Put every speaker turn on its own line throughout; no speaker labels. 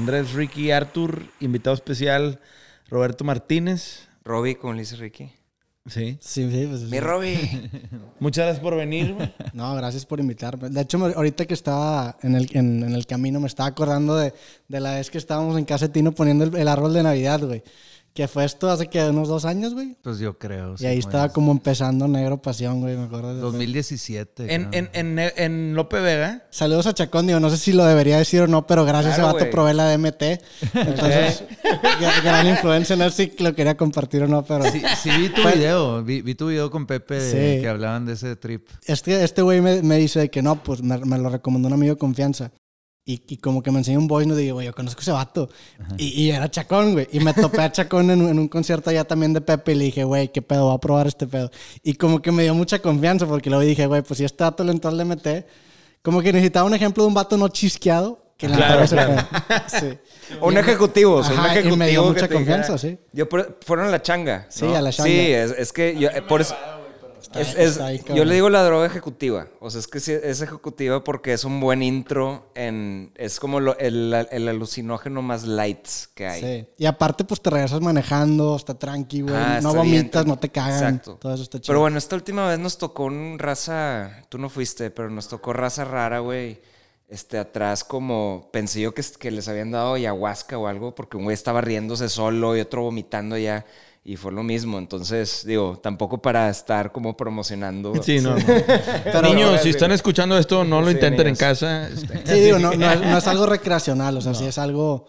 Andrés, Ricky, Arthur, invitado especial, Roberto Martínez.
Robbie, como le dice Ricky.
Sí.
Sí, sí, pues,
Mi Robbie.
Muchas gracias por venir. güey.
No, gracias por invitarme. De hecho, me- ahorita que estaba en el, en, en el camino, me estaba acordando de, de la vez que estábamos en casa de Tino poniendo el, el árbol de Navidad, güey. Que fue esto hace que unos dos años, güey.
Pues yo creo.
Y ahí estaba como empezando Negro Pasión, güey, me acuerdo. de-
2017.
En, en, en, en Lope Vega.
Saludos a Chacón, digo, no sé si lo debería decir o no, pero gracias
Claro,
a ese vato probé la DMT. Entonces, gra- gran influencia, no sé si lo quería compartir o no, pero...
Sí, sí vi tu
Fue-
video. Vi, vi tu video con Pepe de- que hablaban de ese trip.
Este este güey me, me dice que no, pues me, me lo recomendó un amigo de confianza. Y, y como que me enseñó un voice note y digo, güey, yo conozco a ese vato. Y, y era Chacón, güey. Y me topé a Chacón en, en un concierto allá también de Pepe y le dije, güey, qué pedo, voy a probar este pedo. Y como que me dio mucha confianza porque luego dije, güey, pues si este vato le entró al DMT, como que necesitaba un ejemplo de un vato no chisqueado. Que le
Claro,
pedo. Sí.
Un ejecutivo, o sea, un
Ajá, y
ejecutivo.
me dio
que
mucha
te dijera-
confianza, sí.
Yo fueron a la changa.
Sí,
¿no?
a la changa.
Sí, es, es que yo, por eso. Es- es-
está ahí,
yo le digo la droga ejecutiva. O sea, es que sí, es ejecutiva porque es un buen intro en. Es como lo- el, el alucinógeno más light que hay.
Sí. Y aparte, pues te regresas manejando, está tranqui, güey.
Ah,
no
bien,
vomitas, no te cagan.
Exacto.
Todo eso está chido.
Pero bueno, esta última vez nos tocó un raza, tú no fuiste, pero nos tocó raza rara, güey. Este, atrás como, pensé yo que, que les habían dado ayahuasca o algo, porque un güey estaba riéndose solo y otro vomitando ya, y fue lo mismo. Entonces, digo, tampoco para estar como promocionando.
Sí, no. no.
Pero-
Niños, si están escuchando esto, no lo
Sí,
intenten en casa. Este,
Sí, digo, no, no es, no es algo recreacional, o sea, sí es algo...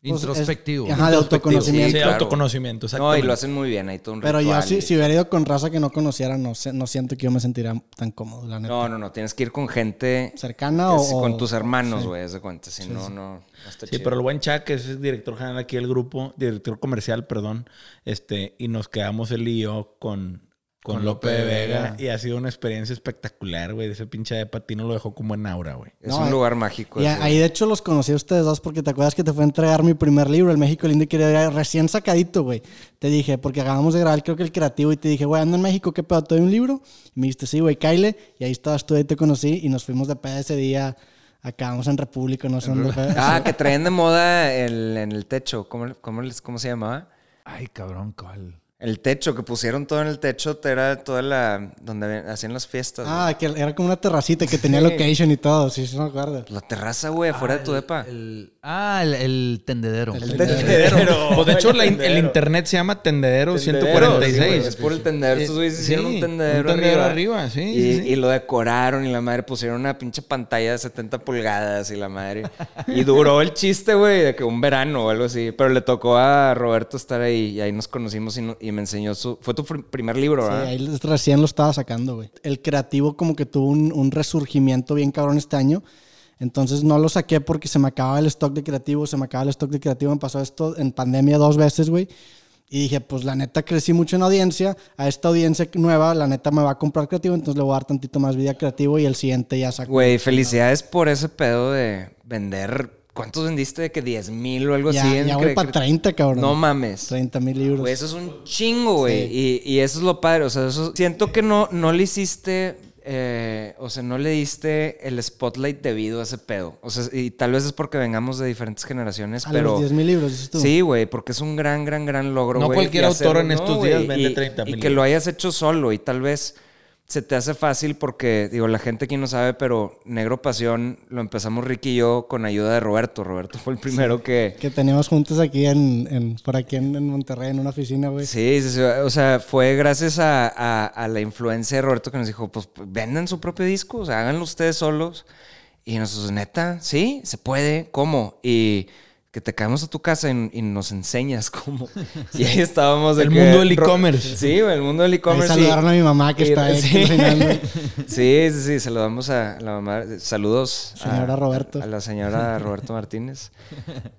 pues, es-
Introspectivo.
ajá, de
Sí,
autoconocimiento.
claro.
autoconocimiento,
No, y lo hacen muy bien, hay todo un
Pero yo
ritual
sí,
y-
si hubiera ido con raza que no conociera, no, sé, no siento que yo me sentiría tan cómodo, la neta.
No, no, no, tienes que ir con gente...
¿Cercana
que
o-
sí, Con tus hermanos,
sí.
güey, haz de cuenta. Si no, no, no está
Sí,
chido.
pero el buen Chuck es el director general aquí del grupo, director comercial, perdón, este, y nos quedamos él y yo con, con,
Con
Lope
Lope
de Vega, y ha sido una experiencia espectacular, güey. Ese pinche de patino lo dejó como en aura, güey.
Es
No,
un
eh,
lugar mágico.
Y
ese.
ahí de hecho los conocí a ustedes dos porque te acuerdas que te fue a entregar mi primer libro, El México Lindo y Querido, recién sacadito, güey. Te dije, porque acabamos de grabar creo que el creativo y te dije, güey, ando en México, ¿qué pedo? ¿Te doy un libro? Y me dijiste, sí, güey, Kyle. Y ahí estabas tú, ahí te conocí y nos fuimos de peda ese día. Acabamos en República, no sé dónde fue.
Ah, que traen de moda el, en el techo. ¿Cómo, cómo, les- cómo se llamaba?
Ay, cabrón, ¿cuál?
El techo, que pusieron todo en el techo, era toda la. donde hacían las fiestas. güey.
Ah, que era como una terracita que tenía
Sí.
location y todo, sí, sí me acuerdo.
La terraza, güey, afuera de tu depa.
El- ah, el, el tendedero.
El
Tendedero. Pues de hecho, in- el internet se llama Tendedero,
Tendedero,
146.
sí, es por el tendedero. Estos güeyes
Sí,
hicieron un tendedero,
un tendedero
arriba.
arriba, sí,
Y,
sí, sí.
y lo decoraron y la madre pusieron una pinche pantalla de 70 pulgadas y la madre. Y duró el chiste, güey, de que un verano o algo así. Pero le tocó a Roberto estar ahí y ahí nos conocimos y, no- y me enseñó su. Fue tu pr- primer libro,
Sí,
¿verdad?
ahí les- recién lo estaba sacando, güey. El creativo como que tuvo un, un resurgimiento bien cabrón este año. Entonces no lo saqué porque se me acababa el stock de creativo, se me acababa el stock de creativo. Me pasó esto en pandemia dos veces, güey. Y dije, pues la neta crecí mucho en audiencia. A esta audiencia nueva, la neta me va a comprar creativo, entonces le voy a dar tantito más vida creativo y el siguiente ya saco.
Güey, felicidades por ese pedo de vender. ¿Cuántos vendiste? De que 10 mil o algo
ya,
así. en
ya voy para 30, cabrón.
No mames.
30 mil libros.
Güey, eso es un chingo, güey. Y, y eso es lo padre. O sea, eso, siento que no, no le hiciste. Eh, o sea, no le diste el spotlight debido a ese pedo. O sea, y tal vez es porque vengamos de diferentes generaciones,
a
pero.
los 10 mil libros, dices tú.
Sí, güey, porque es un gran, gran, gran logro,
No cualquier autor en
no,
estos días vende
y-
30,000
Y que lo hayas hecho solo y tal vez se te hace fácil porque, digo, la gente aquí no sabe, pero Negro Pasión lo empezamos Ricky y yo con ayuda de Roberto. Roberto fue el primero que...
Que teníamos juntos aquí en, en- por aquí en, en Monterrey, en una oficina, güey.
Sí, sí, sí, o sea, fue gracias a, a- a la influencia de Roberto que nos dijo, pues vendan su propio disco, o sea, háganlo ustedes solos. Y nosotros, neta, sí, se puede, ¿cómo? Y que te caemos a tu casa y, y nos enseñas cómo. Y ahí estábamos. de
El
que-
mundo del
Ro-
e-commerce.
Sí, el mundo del e-commerce. y-
saludaron a mi mamá que
y-
está ahí
sí.
enseñando.
Sí, sí, sí, saludamos a la mamá. Saludos. a-
Señora Roberto.
A, la señora Roberto Martínez.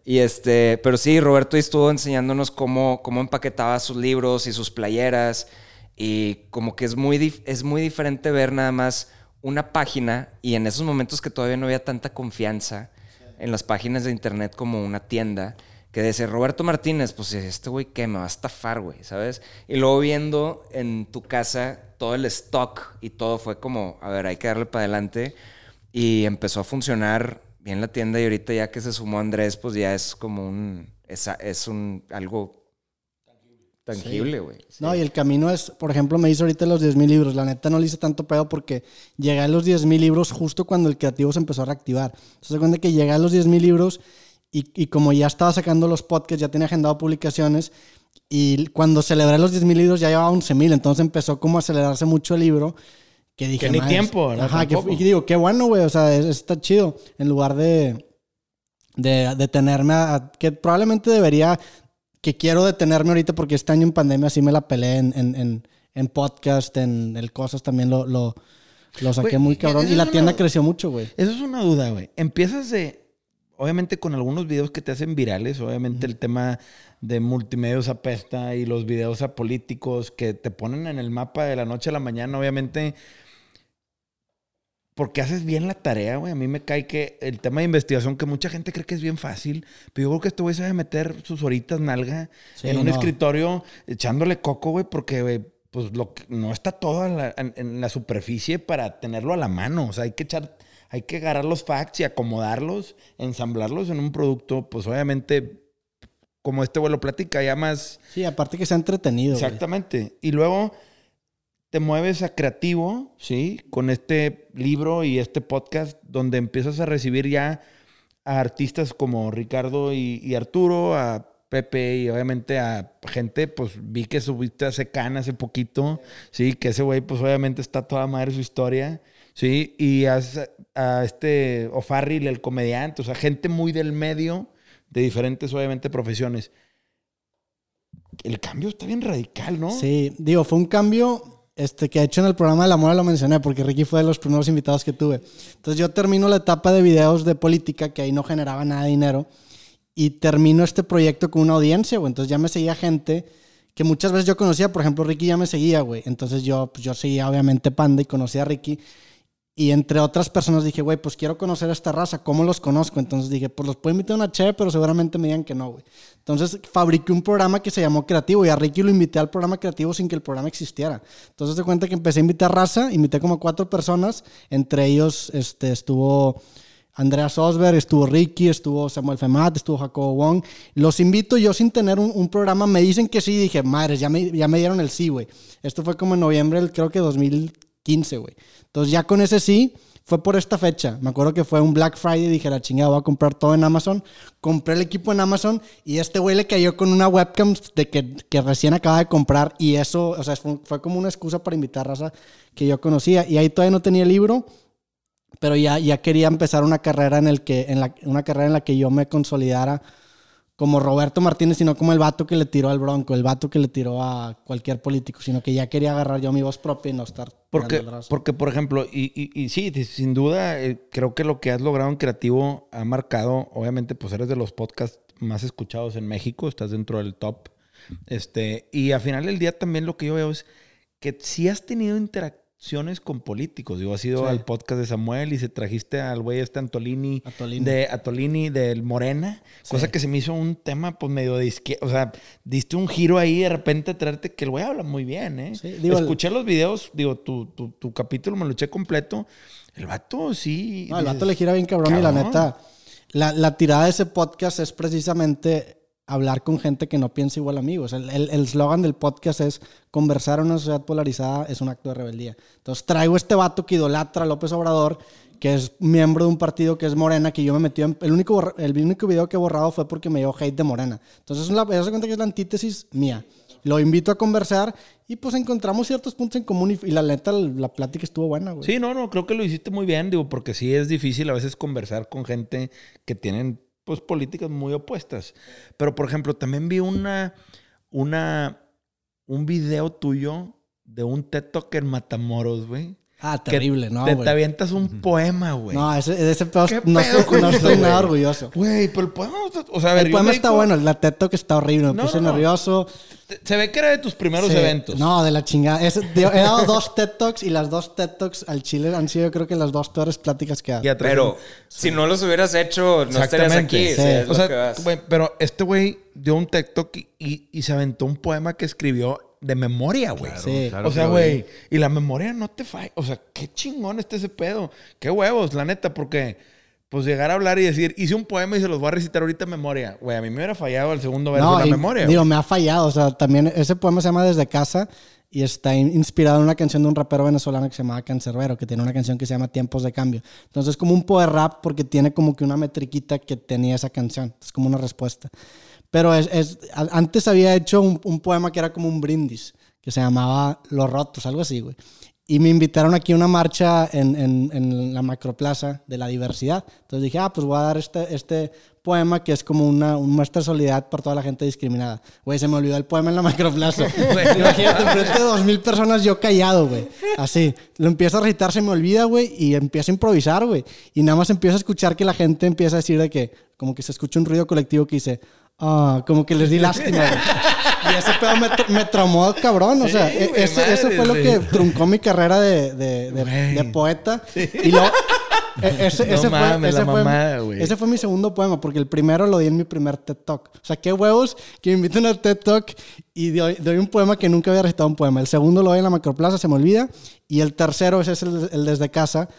Y este, pero sí, Roberto estuvo enseñándonos cómo, cómo empaquetaba sus libros y sus playeras. Y como que es muy, dif- es muy diferente ver nada más una página y en esos momentos que todavía no había tanta confianza. En las páginas de internet como una tienda que dice Roberto Martínez, pues este güey que me va a estafar, güey, ¿sabes? Y luego viendo en tu casa todo el stock y todo fue como, a ver, hay que darle para adelante. Y empezó a funcionar bien la tienda y ahorita ya que se sumó Andrés, pues ya es como un, es, es un, algo tangible, güey. Sí.
No, y el camino es, por ejemplo, me hizo ahorita los 10 mil libros. La neta no le hice tanto pedo porque llegué a los 10 mil libros justo cuando el creativo se empezó a reactivar. Entonces, se cuenta que llegué a los 10 mil libros y, y como ya estaba sacando los podcasts, ya tenía agendado publicaciones. Y cuando celebré los 10 mil libros ya llevaba 11 mil. Entonces empezó como a acelerarse mucho el libro. Que dije,
Que ni tiempo, ¿no?
Ajá, que, y digo, qué bueno, güey. O sea, es- está chido. En lugar de, de detenerme a, a- que probablemente debería, que quiero detenerme ahorita porque este año en pandemia sí me la peleé en, en, en, en podcast, en el cosas también lo, lo, lo saqué muy cabrón. Y la tienda creció mucho, güey.
Eso es una duda, güey. Empiezas de, obviamente con algunos videos que te hacen virales, obviamente el tema de multimedios apesta y los videos apolíticos que te ponen en el mapa de la noche a la mañana, obviamente, porque haces bien la tarea, güey. A mí me cae que el tema de investigación, que mucha gente cree que es bien fácil, pero yo creo que este güey se debe meter sus horitas nalga
Sí,
en un
no.
escritorio echándole coco, güey, porque, güey, pues lo que- no está todo en la, en- en la superficie para tenerlo a la mano. O sea, hay que echar, hay que agarrar los facts y acomodarlos, ensamblarlos en un producto, pues obviamente, como este güey lo platica, ya más
Sí, aparte que sea entretenido.
Exactamente. Y luego te mueves a creativo, ¿sí? Con este libro y este podcast donde empiezas a recibir ya a artistas como Ricardo y, y Arturo, a Pepe y obviamente a gente, pues vi que subiste a Secan hace poquito, ¿sí? Que ese güey pues obviamente está toda madre su historia, ¿sí? Y a, a este O'Farrill, el comediante, o sea, gente muy del medio de diferentes obviamente profesiones el cambio está bien radical, ¿no?
Sí, digo, fue un cambio este, que de hecho en el programa de la mora lo mencioné porque Ricky fue de los primeros invitados que tuve. Entonces yo termino la etapa de videos de política que ahí no generaba nada de dinero y termino este proyecto con una audiencia, güey. Entonces ya me seguía gente que muchas veces yo conocía, por ejemplo, Ricky ya me seguía, güey. Entonces yo, pues, yo seguía obviamente Panda y conocía a Ricky. Y entre otras personas dije, güey, pues quiero conocer a esta raza, ¿cómo los conozco? Entonces dije, pues los puedo invitar a una chévere, pero seguramente me digan que no, güey. Entonces fabriqué un programa que se llamó Creativo y a Ricky lo invité al programa Creativo sin que el programa existiera. Entonces de cuenta que empecé a invitar raza, invité como cuatro personas, entre ellos este, estuvo Andreas Osberg, estuvo Ricky, estuvo Samuel Femat, estuvo Jacobo Wong. Los invito yo sin tener un, un programa, me dicen que sí, dije, madres, ya me, ya me dieron el sí, güey. Esto fue como en noviembre, del- creo que 2015, güey. Entonces ya con ese sí, fue por esta fecha. Me acuerdo que fue un Black Friday, dije, la chingada, voy a comprar todo en Amazon. Compré el equipo en Amazon y este güey le cayó con una webcam de que, que recién acaba de comprar y eso, o sea, fue, fue como una excusa para invitar raza que yo conocía. Y ahí todavía no tenía el libro, pero ya, ya quería empezar una carrera en el que, en la, una carrera en la que yo me consolidara como Roberto Martínez, sino como el vato que le tiró al Bronco, el vato que le tiró a cualquier político, sino que ya quería agarrar yo mi voz propia y no estar
Porque, porque por ejemplo, y, y, y sí, sin duda, eh, creo que lo que has logrado en creativo ha marcado, obviamente, pues eres de los podcasts más escuchados en México, estás dentro del top. Este, y al final del día también lo que yo veo es que sí has tenido interacciones con políticos. Digo, has ido
Sí.
al podcast de Samuel y se trajiste al güey este Antolini,
Atolini.
de Atolini del Morena, cosa que se me hizo un tema pues medio de izquierda, o sea, diste un giro ahí de repente a traerte que el güey habla muy bien, ¿eh?
Sí, digo, el-
Escuché los videos, digo, tu, tu, tu capítulo me lo eché completo. El vato sí.
No, el
dices,
vato le gira bien cabrón, y la
cabrón.
neta, la, la tirada de ese podcast es precisamente hablar con gente que no piensa igual a mí. O sea, el- eslogan del podcast es conversar en una sociedad polarizada es un acto de rebeldía. Entonces traigo este vato que idolatra a López Obrador, que es miembro de un partido que es Morena, que yo me metí en... El único, el único video que he borrado fue porque me dio hate de Morena. Entonces, es se cuenta que es la antítesis mía. Lo invito a conversar y pues encontramos ciertos puntos en común y, y la neta, la plática estuvo buena, güey.
Sí, no, no, creo que lo hiciste muy bien, digo, porque sí es difícil a veces conversar con gente que tienen, pues, políticas muy opuestas. Pero, por ejemplo, también vi una, una, un video tuyo de un TED Talk en Matamoros, güey.
Ah,
que
terrible, no,
Te, avientas un poema, güey.
No, ese, de ese pedo
¿Qué
no,
pedo
estoy, no estoy nada orgulloso.
Güey, pero el poema... no está- O sea, a ver,
El poema está bueno, la TED que está horrible, me
No,
puse
no, no.
nervioso.
Se ve que era de tus primeros
Sí.
eventos.
No, de la chingada. Es- de- he dado dos TED Talks y las dos TED Talks al Chile han sido, yo creo que las dos peores pláticas que he dado.
Y atrás-
Pero si no los hubieras hecho, no estarías aquí.
Exactamente.
sí, es
O
lo
sea,
que vas.
güey, pero este güey dio un TikTok y, y, y se aventó un poema que escribió de memoria, güey.
Sí.
Claro
o sea, güey, y la memoria no te falla. O sea, qué chingón está ese pedo. Qué huevos, la neta, porque pues llegar a hablar y decir, hice un poema y se los voy a recitar ahorita en memoria. Güey, a mí me hubiera fallado el segundo verso de la
y,
memoria.
Digo,
güey.
me ha fallado. O sea, también ese poema se llama Desde Casa y está in- inspirado en una canción de un rapero venezolano que se llamaba Cancerbero, que tiene una canción que se llama Tiempos de Cambio. Entonces es como un poder rap porque tiene como que una metriquita que tenía esa canción. Es como una respuesta. Pero es, es- antes había hecho un, un poema que era como un brindis, que se llamaba Los Rotos, algo así, güey. Y me invitaron aquí a una marcha en, en- en la macroplaza de la diversidad. Entonces dije, ah, pues voy a dar este, este poema que es como una, un muestra de solidaridad por toda la gente discriminada. Güey, se me olvidó el poema en la macroplaza. Imagínate, enfrente de dos mil personas yo callado, güey. Así. Lo empiezo a recitar, se me olvida, güey, y empiezo a improvisar, güey. Y nada más empiezo a escuchar que la gente empieza a decir de que, como que se escucha un ruido colectivo que dice, ah, como que les di lástima, güey. Y ese pedo me, me traumó cabrón, o sea,
Sí,
e-
güey,
ese
madre,
fue lo que truncó mi carrera de, de, de- de poeta. Y luego, e- ese,
No
ese
mames,
fue, ese, fue,
mamada, güey.
ese fue mi segundo poema, porque el primero lo di en mi primer TED Talk. O sea, qué huevos que me inviten al TED Talk y doy, doy un poema que nunca había recitado un poema. El segundo lo doy en la Macroplaza, se me olvida. Y el tercero, ese es el, el desde casa,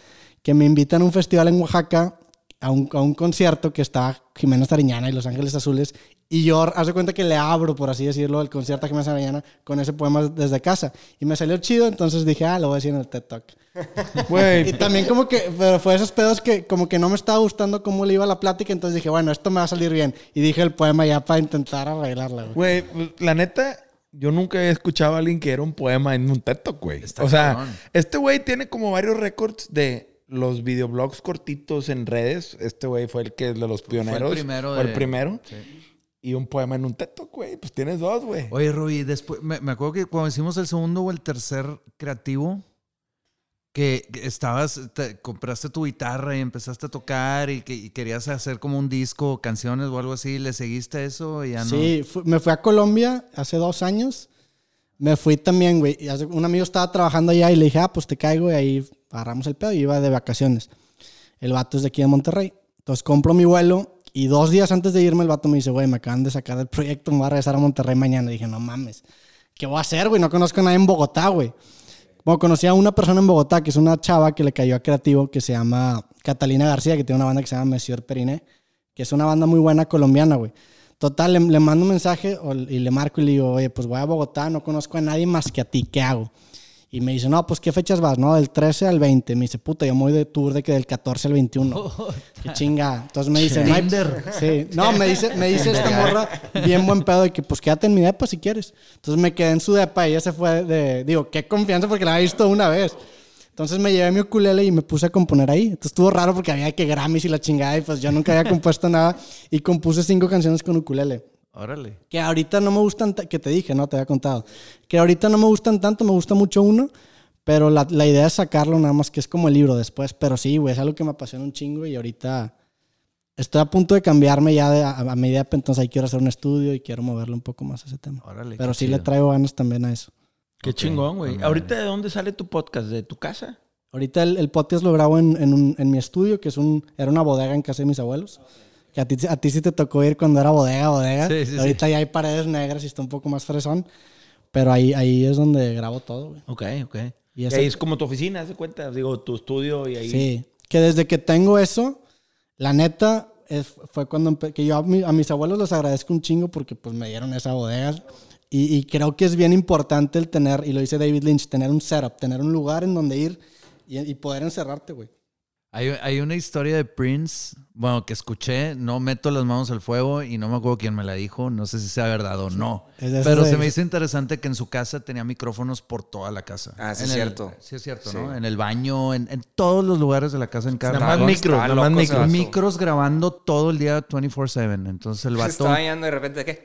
que me invitan a un festival en Oaxaca, a un, a un concierto que está Jimena Sariñana y Los Ángeles Azules. Y yo, hace cuenta que le abro, por así decirlo, el concierto a Jimena Sariñana con ese poema desde casa. Y me salió chido, entonces dije, ah, lo voy a decir en el TED Talk. Y
Güey,
también como que, pero fue esos pedos que como que no me estaba gustando cómo le iba la plática, entonces dije, bueno, esto me va a salir bien. Y dije el poema ya para intentar arreglarla, güey.
güey, la neta, yo nunca había escuchado a alguien que era un poema en un TED Talk, güey. O sea,
cabrón.
este güey tiene como varios récords de los videoblogs cortitos en redes. Este güey fue el que de los pioneros.
primero
Fue el
de-
primero.
Sí.
Y un poema en un Talk, güey. Pues tienes dos, güey.
Oye, Rui, después, me, me acuerdo que cuando hicimos el segundo o el tercer creativo, que estabas, te- compraste tu guitarra y empezaste a tocar y, que, y querías hacer como un disco, canciones o algo así, ¿le seguiste eso y ya no?
Sí, fu- me fui a Colombia hace dos años. Me fui también, güey. Un amigo estaba trabajando allá y le dije, ah, pues te caigo y ahí agarramos el pedo y iba de vacaciones. El vato es de aquí de Monterrey. Entonces compro mi vuelo y dos días antes de irme el vato me dice, güey, me acaban de sacar del proyecto, me voy a regresar a Monterrey mañana. Y dije, no mames, ¿qué voy a hacer, güey? No conozco a nadie en Bogotá, güey. Bueno, conocí a una persona en Bogotá que es una chava que le cayó a creativo que se llama Catalina García, que tiene una banda que se llama Monsieur Periné, que es una banda muy buena colombiana, güey. Total, le, le mando un mensaje o- y le marco y le digo, oye, pues voy a Bogotá, no conozco a nadie más que a ti, ¿qué hago? Y me dice, no, pues ¿qué fechas vas? No, del 13 al 20. Me dice, puta, yo me voy de tour de que del 14 al 21. Qué chinga. Entonces me dice, no, hay- sí. No, me dice, me dice esta morra, bien buen pedo, de que pues quédate en mi depa si quieres. Entonces me quedé en su depa y ella se fue de, digo, qué confianza porque la había visto una vez. Entonces me llevé mi ukulele y me puse a componer ahí. Entonces estuvo raro porque había que Grammys y la chingada y pues yo nunca había compuesto nada y compuse cinco canciones con ukulele.
Órale.
Que ahorita no me gustan, ta- que te dije, ¿no? Te había contado. Que ahorita no me gustan tanto, me gusta mucho uno, pero la, la idea es sacarlo nada más que es como el libro después. Pero sí, güey, es algo que me apasiona un chingo y ahorita estoy a punto de cambiarme ya de, a, a mi idea, entonces ahí quiero hacer un estudio y quiero moverle un poco más a ese tema.
Órale.
Pero sí
chido.
le traigo ganas también a eso.
Qué
Ok,
chingón, güey. ¿Ahorita de dónde sale tu podcast? ¿De tu casa?
Ahorita el, el podcast lo grabo en, en, un- en mi estudio, que es un, era una bodega en casa de mis abuelos. Que a ti, a ti sí te tocó ir cuando era bodega, bodega.
Sí, sí, sí.
ahorita ya hay paredes negras y está un poco más fresón. Pero ahí, ahí es donde grabo todo, güey.
Ok, ok.
Y
Y
ese-
ahí es como tu oficina, ¿se cuenta? Digo, tu estudio y ahí.
Sí, que desde que tengo eso, la neta, es- fue cuando que yo a, mi- a mis abuelos les agradezco un chingo porque pues me dieron esa bodega. Y, y creo que es bien importante el tener, y lo dice David Lynch, tener un setup, tener un lugar en donde ir y, y poder encerrarte, güey.
Hay, hay una historia de Prince, bueno, que escuché, no meto las manos al fuego y no me acuerdo quién me la dijo, no sé si sea verdad o no. Pero se me hizo interesante que en su casa tenía micrófonos por toda la casa.
Ah, sí
En
es
el-
cierto.
Sí es cierto,
Sí.
¿no? En el baño, en, en todos los lugares de la casa, en cada
Nada más micros, nada más micros.
grabando todo el día 24/7. Entonces el
Se
vato...
está bañando y de repente, ¿qué?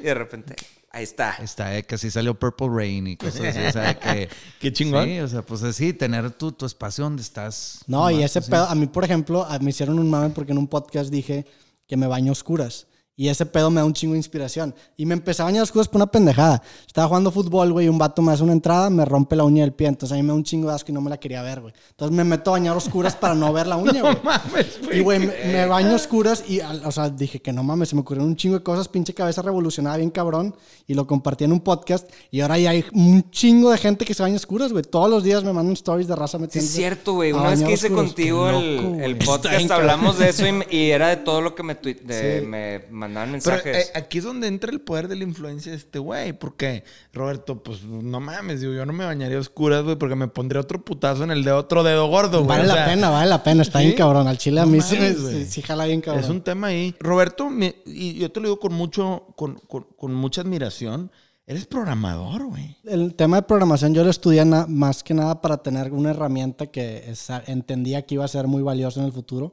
Y de repente, Ahí está.
Está, eh, que así salió Purple Rain y cosas así. O sea, que.
Qué chingón.
Sí, o sea, pues así, tener tu, tu espacio donde estás.
No, y ese
así.
pedo, a mí, por ejemplo, a- me hicieron un mame porque en un podcast dije que me baño a oscuras. Y ese pedo me da un chingo de inspiración. Y me empecé a bañar a oscuras por una pendejada. Estaba jugando fútbol, güey, y un vato me hace una entrada, me rompe la uña del pie. Entonces a mí me da un chingo de asco y no me la quería ver, güey. Entonces me meto a bañar a oscuras para no ver la uña, güey.
mames,
Y, güey, me, me baño a oscuras y, o sea, dije que no mames, se me ocurrieron un chingo de cosas, pinche cabeza revolucionada bien cabrón. Y lo compartí en un podcast. Y ahora ya hay un chingo de gente que se baña a oscuras, güey. Todos los días me mandan stories de raza
Sí,
metiendo.
es cierto, güey.
a
Una vez que hice
oscuros.
contigo el, podcast, hablamos de eso y, y era de todo lo que me, de-
Sí.
me mandaban
Pero
mensajes.
eh, aquí es donde entra el poder de la influencia de este güey. Porque, Roberto, pues no mames, digo, yo no me bañaría a oscuras, güey, porque me pondría otro putazo en el de otro dedo gordo, güey.
Vale
O
la pena, vale la pena. Está
¿sí?
bien cabrón. Al chile a mí sí,
mames,
sí-
güey.
sí jala bien cabrón.
Es un tema ahí. Roberto, me- y yo te lo digo con mucho, con, con- con mucha admiración. Eres programador, güey.
El tema de programación yo lo estudié na- más que nada para tener una herramienta que entendía que iba a ser muy valiosa en el futuro.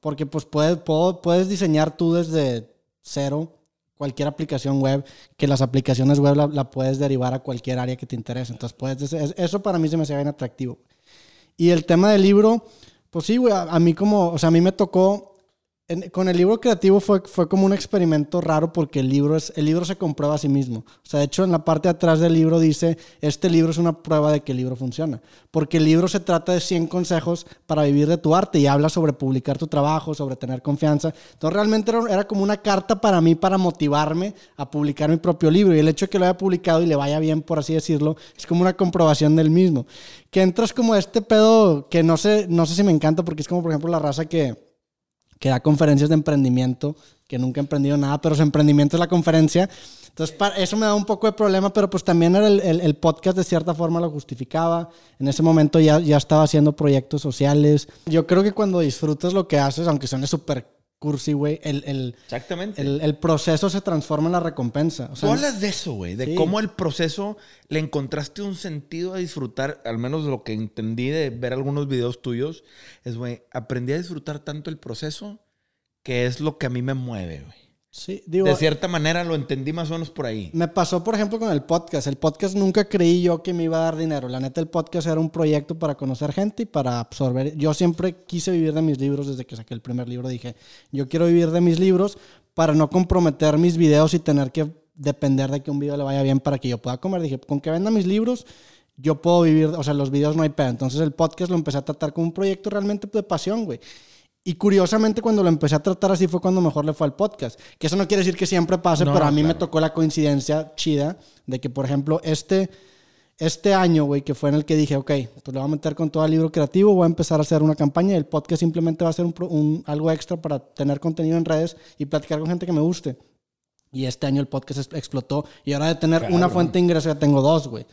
Porque pues puedes, puedo- puedes diseñar tú desde cero cualquier aplicación web, que las aplicaciones web la, puedes derivar a cualquier área que te interese. Entonces, puedes, es- eso para mí se me hacía bien atractivo. Y el tema del libro, pues sí, güey, a mí como, o sea, a mí me tocó, con el libro creativo fue, fue como un experimento raro porque el libro, es, el libro se comprueba a sí mismo. O sea, de hecho, en la parte atrás del libro dice, este libro es una prueba de que el libro funciona. Porque el libro se trata de 100 consejos para vivir de tu arte y habla sobre publicar tu trabajo, sobre tener confianza. Entonces, realmente era, era como una carta para mí, para motivarme a publicar mi propio libro. Y el hecho de que lo haya publicado y le vaya bien, por así decirlo, es como una comprobación del mismo. Que entras como este pedo que no sé, no sé si me encanta porque es como, por ejemplo, la raza que que da conferencias de emprendimiento, que nunca he emprendido nada, pero su emprendimiento es la conferencia. Entonces, pa- eso me da un poco de problema, pero pues también el- el podcast de cierta forma lo justificaba. En ese momento ya, ya estaba haciendo proyectos sociales. Yo creo que cuando disfrutas lo que haces, aunque suene súper cursi, güey, el, el,
Exactamente.
el, el proceso se transforma en la recompensa. O sea,
Tú hablas de eso, güey, de
Sí.
cómo el proceso le encontraste un sentido a disfrutar, al menos lo que entendí de ver algunos videos tuyos, es, güey, aprendí a disfrutar tanto el proceso que es lo que a mí me mueve, güey.
Sí, digo,
De cierta manera lo entendí más o menos por ahí.
Me pasó, por ejemplo, con el podcast. El podcast nunca creí yo que me iba a dar dinero. La neta, el podcast era un proyecto para conocer gente y para absorber. Yo siempre quise vivir de mis libros desde que saqué el primer libro. Dije, yo quiero vivir de mis libros para no comprometer mis videos y tener que depender de que un video le vaya bien para que yo pueda comer. Dije, con que venda mis libros, yo puedo vivir, o sea, los videos no hay pedo. Entonces el podcast lo empecé a tratar como un proyecto realmente de pasión, güey. Y curiosamente cuando lo empecé a tratar así fue cuando mejor le fue al podcast. Que eso no quiere decir que siempre pase,
No,
pero a mí me tocó la coincidencia chida de que, por ejemplo, este, este año, güey, que fue en el que dije, ok, pues le voy a meter con todo el libro creativo, voy a empezar a hacer una campaña y el podcast simplemente va a ser un, algo extra para tener contenido en redes y platicar con gente que me guste. Y este año el podcast explotó y ahora de tener una fuente de ingreso ya tengo dos, güey.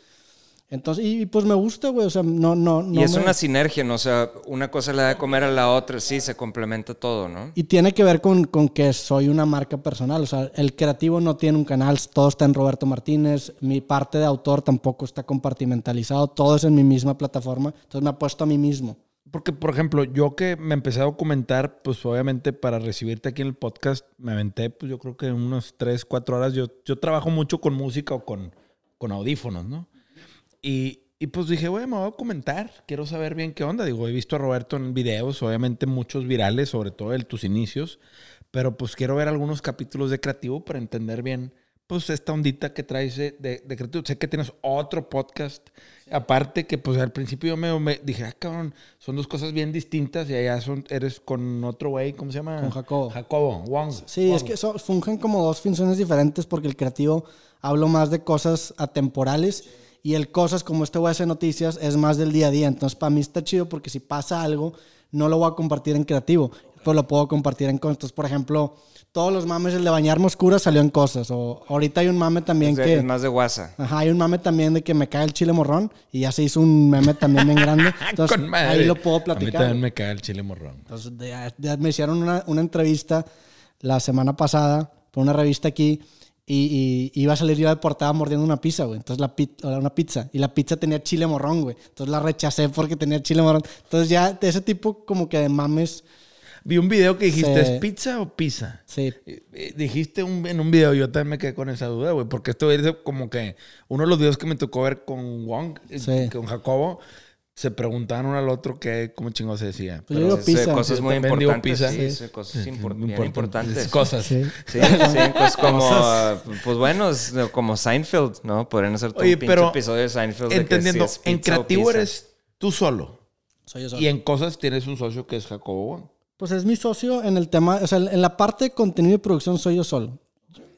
Entonces, y, y pues me gusta, güey, o sea, no, no, no
y es
me-
una sinergia, ¿no? O sea, una cosa le da de comer a la otra, sí, se complementa todo, ¿no?
Y tiene que ver con, con que soy una marca personal. O sea, el creativo no tiene un canal, todo está en Roberto Martínez. Mi parte de autor tampoco está compartimentalizado, todo es en mi misma plataforma. Entonces me apuesto a mí mismo.
Porque, por ejemplo, yo que me empecé a documentar, pues obviamente para recibirte aquí en el podcast, me aventé, pues yo creo que unas 3, 4 horas. Yo, yo trabajo mucho con música o con, con audífonos, ¿no? Y, y pues dije, güey, me voy a documentar. Quiero saber bien qué onda. Digo, he visto a Roberto en videos, obviamente muchos virales, sobre todo de tus inicios. Pero pues quiero ver algunos capítulos de creativo para entender bien, pues esta ondita que traes de, de, creativo. Sé que tienes otro podcast. Aparte que pues al principio yo me, me dije, ah, cabrón, son dos cosas bien distintas y allá son, eres con otro güey, ¿cómo se llama?
Con Jacobo.
Jacobo, Wong.
Sí,
Wong.
es que so- fungen como dos funciones diferentes porque el creativo hablo más de cosas atemporales y el cosas como este voy a hacer noticias es más del día a día. Entonces para mí está chido porque si pasa algo no lo voy a compartir en creativo, pero lo puedo compartir en cosas. Por ejemplo, todos los mames, el de bañarme oscura salió en cosas. O ahorita hay un mame también
Es, de-
que...
es más de WhatsApp.
Ajá, hay un mame también de que me cae el chile morrón y ya se hizo un meme también bien grande. Entonces,
Con madre.
ahí lo puedo
A mí
platicar.
también me cae el chile morrón.
Entonces, ya- ya me hicieron una, una entrevista la semana pasada por una revista aquí y, y iba a salir yo de portada mordiendo una pizza, güey. Entonces, la pi- o una pizza. Y la pizza tenía chile morrón, güey. Entonces, la rechacé porque tenía chile morrón. Entonces, ya de ese tipo como que de mames.
Vi un video que dijiste. ¿es pizza o pizza?
Sí.
Dijiste un- en un video, yo también me quedé con esa duda, güey, porque esto es como que uno de los videos que me tocó ver con Wong, eh,
Sí.
con Jacobo, se preguntaban uno al otro qué, cómo chingo se decía.
Pues yo digo
sí,
pizza.
cosas
Yo
muy importantes.
pizza.
Sí, sí, cosas impor- bien
Importante-
importantes.
Cosas.
Sí.
Sí, sí, pues como, pues bueno, como Seinfeld, ¿no? Podrían hacer todo
Oye,
un pinche
pero
episodio de Seinfeld. de que
Entendiendo,
si es
en creativo eres tú solo.
Soy yo solo.
Y en cosas tienes un socio que es Jacobo Wong.
Pues es mi socio en el tema, o sea, en la parte de contenido y producción soy yo solo.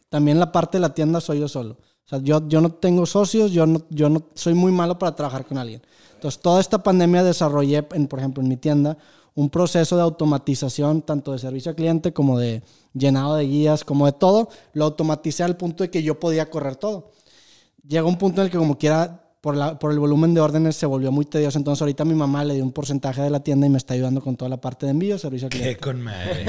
También la parte de la tienda soy yo solo. Sea, yo, yo no tengo socios, yo no, yo no soy muy malo para trabajar con alguien. Entonces, toda esta pandemia desarrollé, en, por ejemplo, en mi tienda, un proceso de automatización, tanto de servicio al cliente como de llenado de guías, como de todo. Lo automaticé al punto de que yo podía correr todo. Llega un punto en el que como quiera, por, la, por el volumen de órdenes se volvió muy tedioso. Entonces ahorita mi mamá le dio un porcentaje de la tienda y me está ayudando con toda la parte de envío, servicio al cliente.
Qué con madre.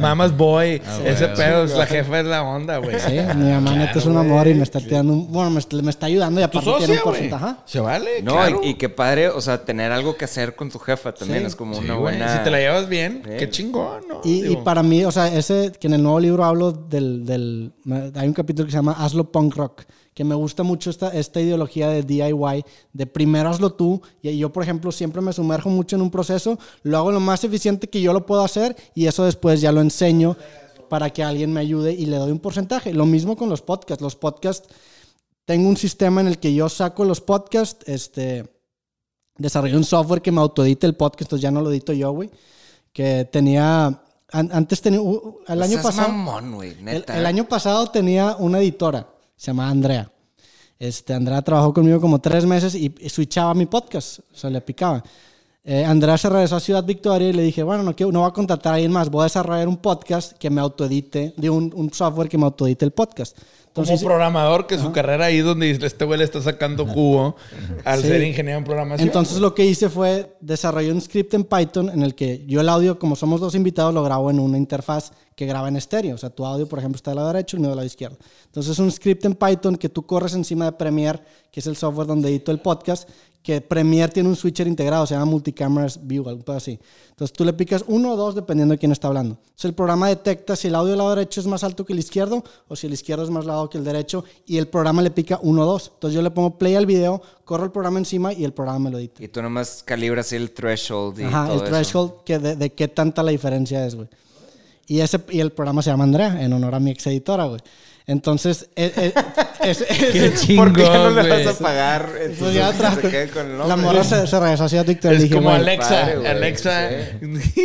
Mamas boy. Ese
güey.
pedo es la jefa es la onda, güey.
Sí, mi mamá neta es un amor y me está tirando un, bueno, me, está- me está ayudando y aparte tiene
socia,
un
güey.
porcentaje. Ajá.
Se vale,
No,
claro.
y, y qué padre, o sea, tener algo que hacer con tu jefa también
Sí.
es como
Sí,
una buena...
Si te la llevas bien,
Sí.
qué chingón, ¿no?
Y, para mí, o sea, ese que en el nuevo libro hablo del, del hay un capítulo que se llama Hazlo Punk Rock, que me gusta mucho esta, esta ideología de DIY, de primero hazlo tú, y yo, por ejemplo, siempre me sumerjo mucho en un proceso, lo hago lo más eficiente que yo lo puedo hacer y eso después ya lo enseño para que alguien me ayude y le doy un porcentaje. Lo mismo con los podcasts. Los podcasts, tengo un sistema en el que yo saco los podcasts, este, desarrollé un software que me autoedite el podcast, entonces ya no lo edito yo, güey. Que tenía, an- antes tenía, uh, el
No
año pasado,
mamón,
el,
neta.
el año pasado tenía una editora, se llamaba Andrea. Este, Andrea trabajó conmigo como tres meses y, y switchaba mi podcast, o sea, le picaba. Eh, Andrea se regresó a Ciudad Victoria y le dije, bueno, no, quiero, no voy a contratar a alguien más, voy a desarrollar un podcast que me autoedite, de un, un software que me autoedite el podcast.
Como
Entonces,
programador, que su carrera ahí es donde este güey le está sacando jugo al
Sí.
ser ingeniero en programación.
Entonces lo que hice fue desarrollé un script en Python en el que yo el audio, como somos dos invitados, lo grabo en una interfaz que graba en estéreo. O sea, tu audio, por ejemplo, está del lado derecho y el mío del lado izquierdo. Entonces es un script en Python que tú corres encima de Premiere, que es el software donde edito el podcast, que Premiere tiene un switcher integrado, se llama Multicameras View, algo así. Entonces tú le picas uno o dos dependiendo de quién está hablando. Entonces el programa detecta si el audio del lado derecho es más alto que el izquierdo o si el izquierdo es más alto que el derecho y el programa le pica uno o dos. Entonces yo le pongo play al video, corro el programa encima y el programa me lo edita.
Y tú nomás calibras el threshold y
Ajá,
todo
el
eso.
threshold que de, de qué tanta la diferencia es, güey. Y, ese, y el programa se llama Andrea, en honor a mi ex editora, güey. Entonces, e- e- ese- ese-
¿Por qué no le
güey.
vas a pagar?
pues
Entonces,
ya
que
trajo-
se quede con el
la morra se, se regresó a Ciudad Victoria y
es
dije,
como Alexa.
padre,
Alexa.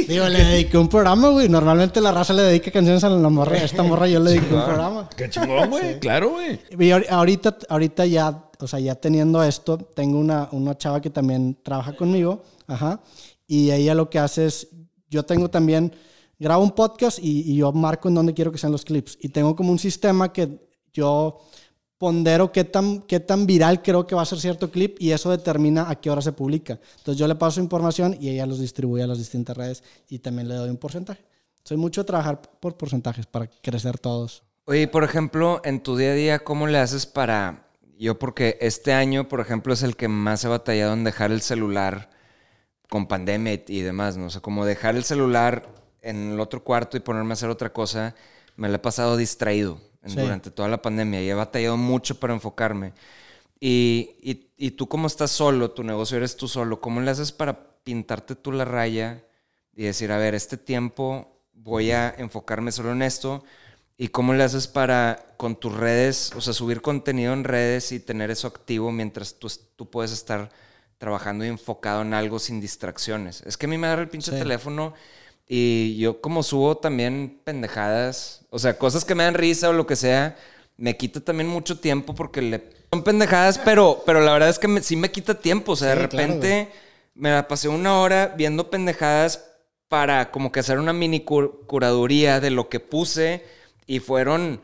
Digo, le dediqué un programa, güey. Normalmente la raza le dedica canciones a la morra. A esta morra yo le dediqué un programa.
Qué chingón, güey. Claro, güey.
Y ahorita, ahorita ya, o sea, ya teniendo esto, tengo una, una chava que también trabaja conmigo, ajá, y ella lo que hace es, yo tengo también, grabo un podcast y, yo marco en dónde quiero que sean los clips, y tengo como un sistema que yo pondero qué tan, qué tan viral creo que va a ser cierto clip y eso determina a qué hora se publica. Entonces yo le paso información y ella los distribuye a las distintas redes y también le doy un porcentaje. Soy mucho de trabajar por porcentajes para crecer todos.
Oye, por ejemplo, en tu día a día, ¿cómo le haces para... Yo porque este año, por ejemplo, es el que más he batallado en dejar el celular con pandemia y demás, ¿no? O sea, como dejar el celular en el otro cuarto y ponerme a hacer otra cosa, me lo he pasado distraído en-
Sí.
durante toda la pandemia y he batallado mucho para enfocarme. Y, y, y tú como estás solo, tu negocio eres tú solo, ¿cómo le haces para pintarte tú la raya y decir, a ver, este tiempo voy a enfocarme solo en esto? ¿Y cómo le haces para con tus redes, o sea, subir contenido en redes y tener eso activo mientras tú, tú puedes estar trabajando y enfocado en algo sin distracciones? Es que a mí me agarra el pinche
Sí.
teléfono y yo como subo también pendejadas, o sea, cosas que me dan risa o lo que sea, me quita también mucho tiempo porque le... Son pendejadas, pero, pero la verdad es que me- sí me quita tiempo, o sea, de
claro,
repente me la pasé una hora viendo pendejadas para como que hacer una mini cur- curaduría de lo que puse y fueron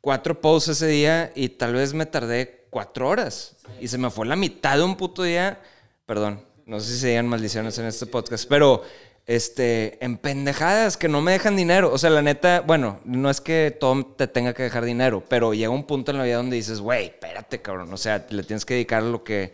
cuatro posts ese día y tal vez me tardé cuatro horas y se me fue la mitad de un puto día. Perdón, no sé si se digan maldiciones en este podcast, pero este, en pendejadas que no me dejan dinero. O sea, la neta, bueno, no es que todo te tenga que dejar dinero, pero llega un punto en la vida donde dices, güey, espérate, cabrón. O sea, le tienes que dedicar lo que,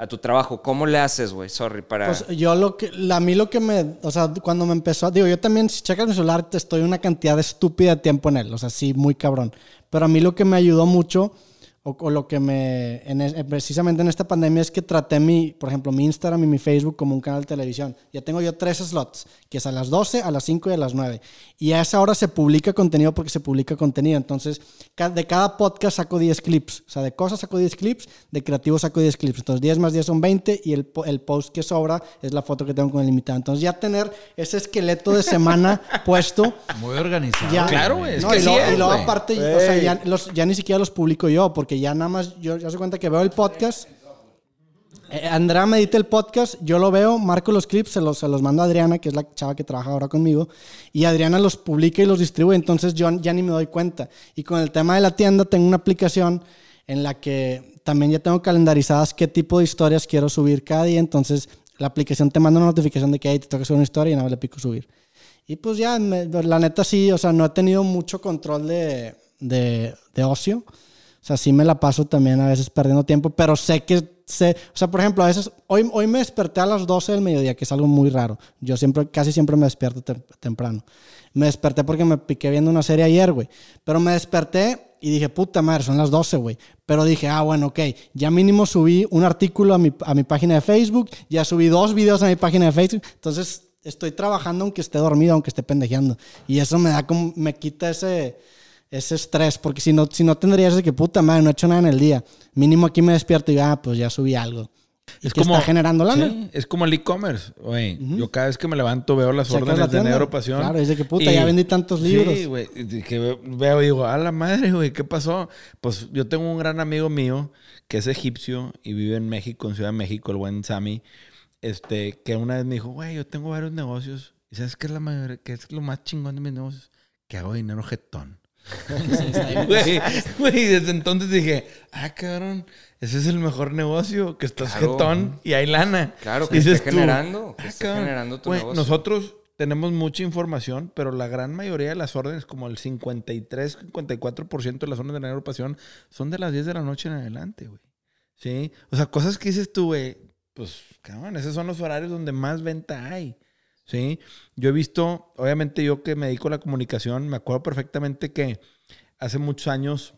a tu trabajo. ¿Cómo le haces, güey? Sorry, para...
Pues yo lo que, a mí lo que me, o sea, cuando me empezó, digo, yo también, si checas mi celular, te estoy una cantidad estúpida de tiempo en él, o sea, sí, muy cabrón. Pero a mí lo que me ayudó mucho, o, o lo que me, en es- precisamente en esta pandemia, es que traté mi, por ejemplo, mi Instagram y mi Facebook como un canal de televisión. Ya tengo yo tres slots, que es a las 12, a las 5 y a las 9. Y a esa hora se publica contenido porque se publica contenido. Entonces, de cada podcast saco 10 clips. O sea, de cosas saco 10 clips, de creativo saco 10 clips. Entonces, 10 más 10 son 20 y el, el post que sobra es la foto que tengo con el invitado. Entonces, ya tener ese esqueleto de semana puesto.
Muy organizado.
Ya,
Claro, güey, es
No,
que
y,
sí es,
y luego aparte, o sea, ya, los- ya ni siquiera los publico yo, porque ya nada más, yo ya se cuenta que veo el podcast. eh, Andrea me edita el podcast, yo lo veo, marco los clips, se los, se los mando a Adriana, que es la chava que trabaja ahora conmigo, y Adriana los publica y los distribuye, entonces yo ya ni me doy cuenta. Y con el tema de la tienda, tengo una aplicación en la que también ya tengo calendarizadas qué tipo de historias quiero subir cada día, entonces la aplicación te manda una notificación de que ahí te toca subir una historia y nada más le pico subir. Y pues ya, me- la neta sí, o sea, no he tenido mucho control de, de, de ocio. O sea, sí me la paso también a veces perdiendo tiempo, pero sé que sé, o sea, por ejemplo, a veces, hoy, hoy me desperté a las 12 del mediodía, que es algo muy raro. Yo siempre, casi siempre me despierto tem- temprano. Me desperté porque me piqué viendo una serie ayer, güey. Pero me desperté y dije, puta madre, son las 12, güey. Pero dije, ah, bueno, ok, ya mínimo subí un artículo a mi, a mi página de Facebook, ya subí dos videos a mi página de Facebook. Entonces, estoy trabajando aunque esté dormido, aunque esté pendejeando. Y eso me da como, me quita ese, ese estrés, porque si no, si no tendría ese que puta madre, no he hecho nada en el día. Mínimo aquí me despierto y ah, pues ya subí algo. Y
Es
que
como-
está generando lana.
Sí, es como el e-commerce, güey. Yo cada vez que me levanto veo las
Checas
órdenes
la
de. Negro Pasión.
Claro, dice que puta, ya vendí tantos libros.
Sí, güey. y Que veo- y digo, a la madre, güey, ¿qué pasó? Pues yo tengo un gran amigo mío que es egipcio y vive en México, en Ciudad de México, el buen Sammy. Este, que una vez me dijo, güey, yo tengo varios negocios. ¿Y sabes qué es, la mayor, qué es lo más chingón de mis negocios? Que hago dinero jetón. Güey, güey, desde entonces dije, ah, cabrón, ese es el mejor negocio, que estás
Claro.
jetón y hay lana.
Claro, que esté generando, que
"Ah,
esté
cabrón".
generando tu negocio.
Nosotros tenemos mucha información, pero la gran mayoría de las órdenes, como el 53, 54% de las órdenes de la agrupación, son de las 10 de la noche en adelante, güey. ¿Sí? O sea, cosas que dices tú, güey, pues, cabrón, esos son los horarios donde más venta hay. ¿Sí? Yo he visto, obviamente yo que me dedico a la comunicación, me acuerdo perfectamente que hace muchos años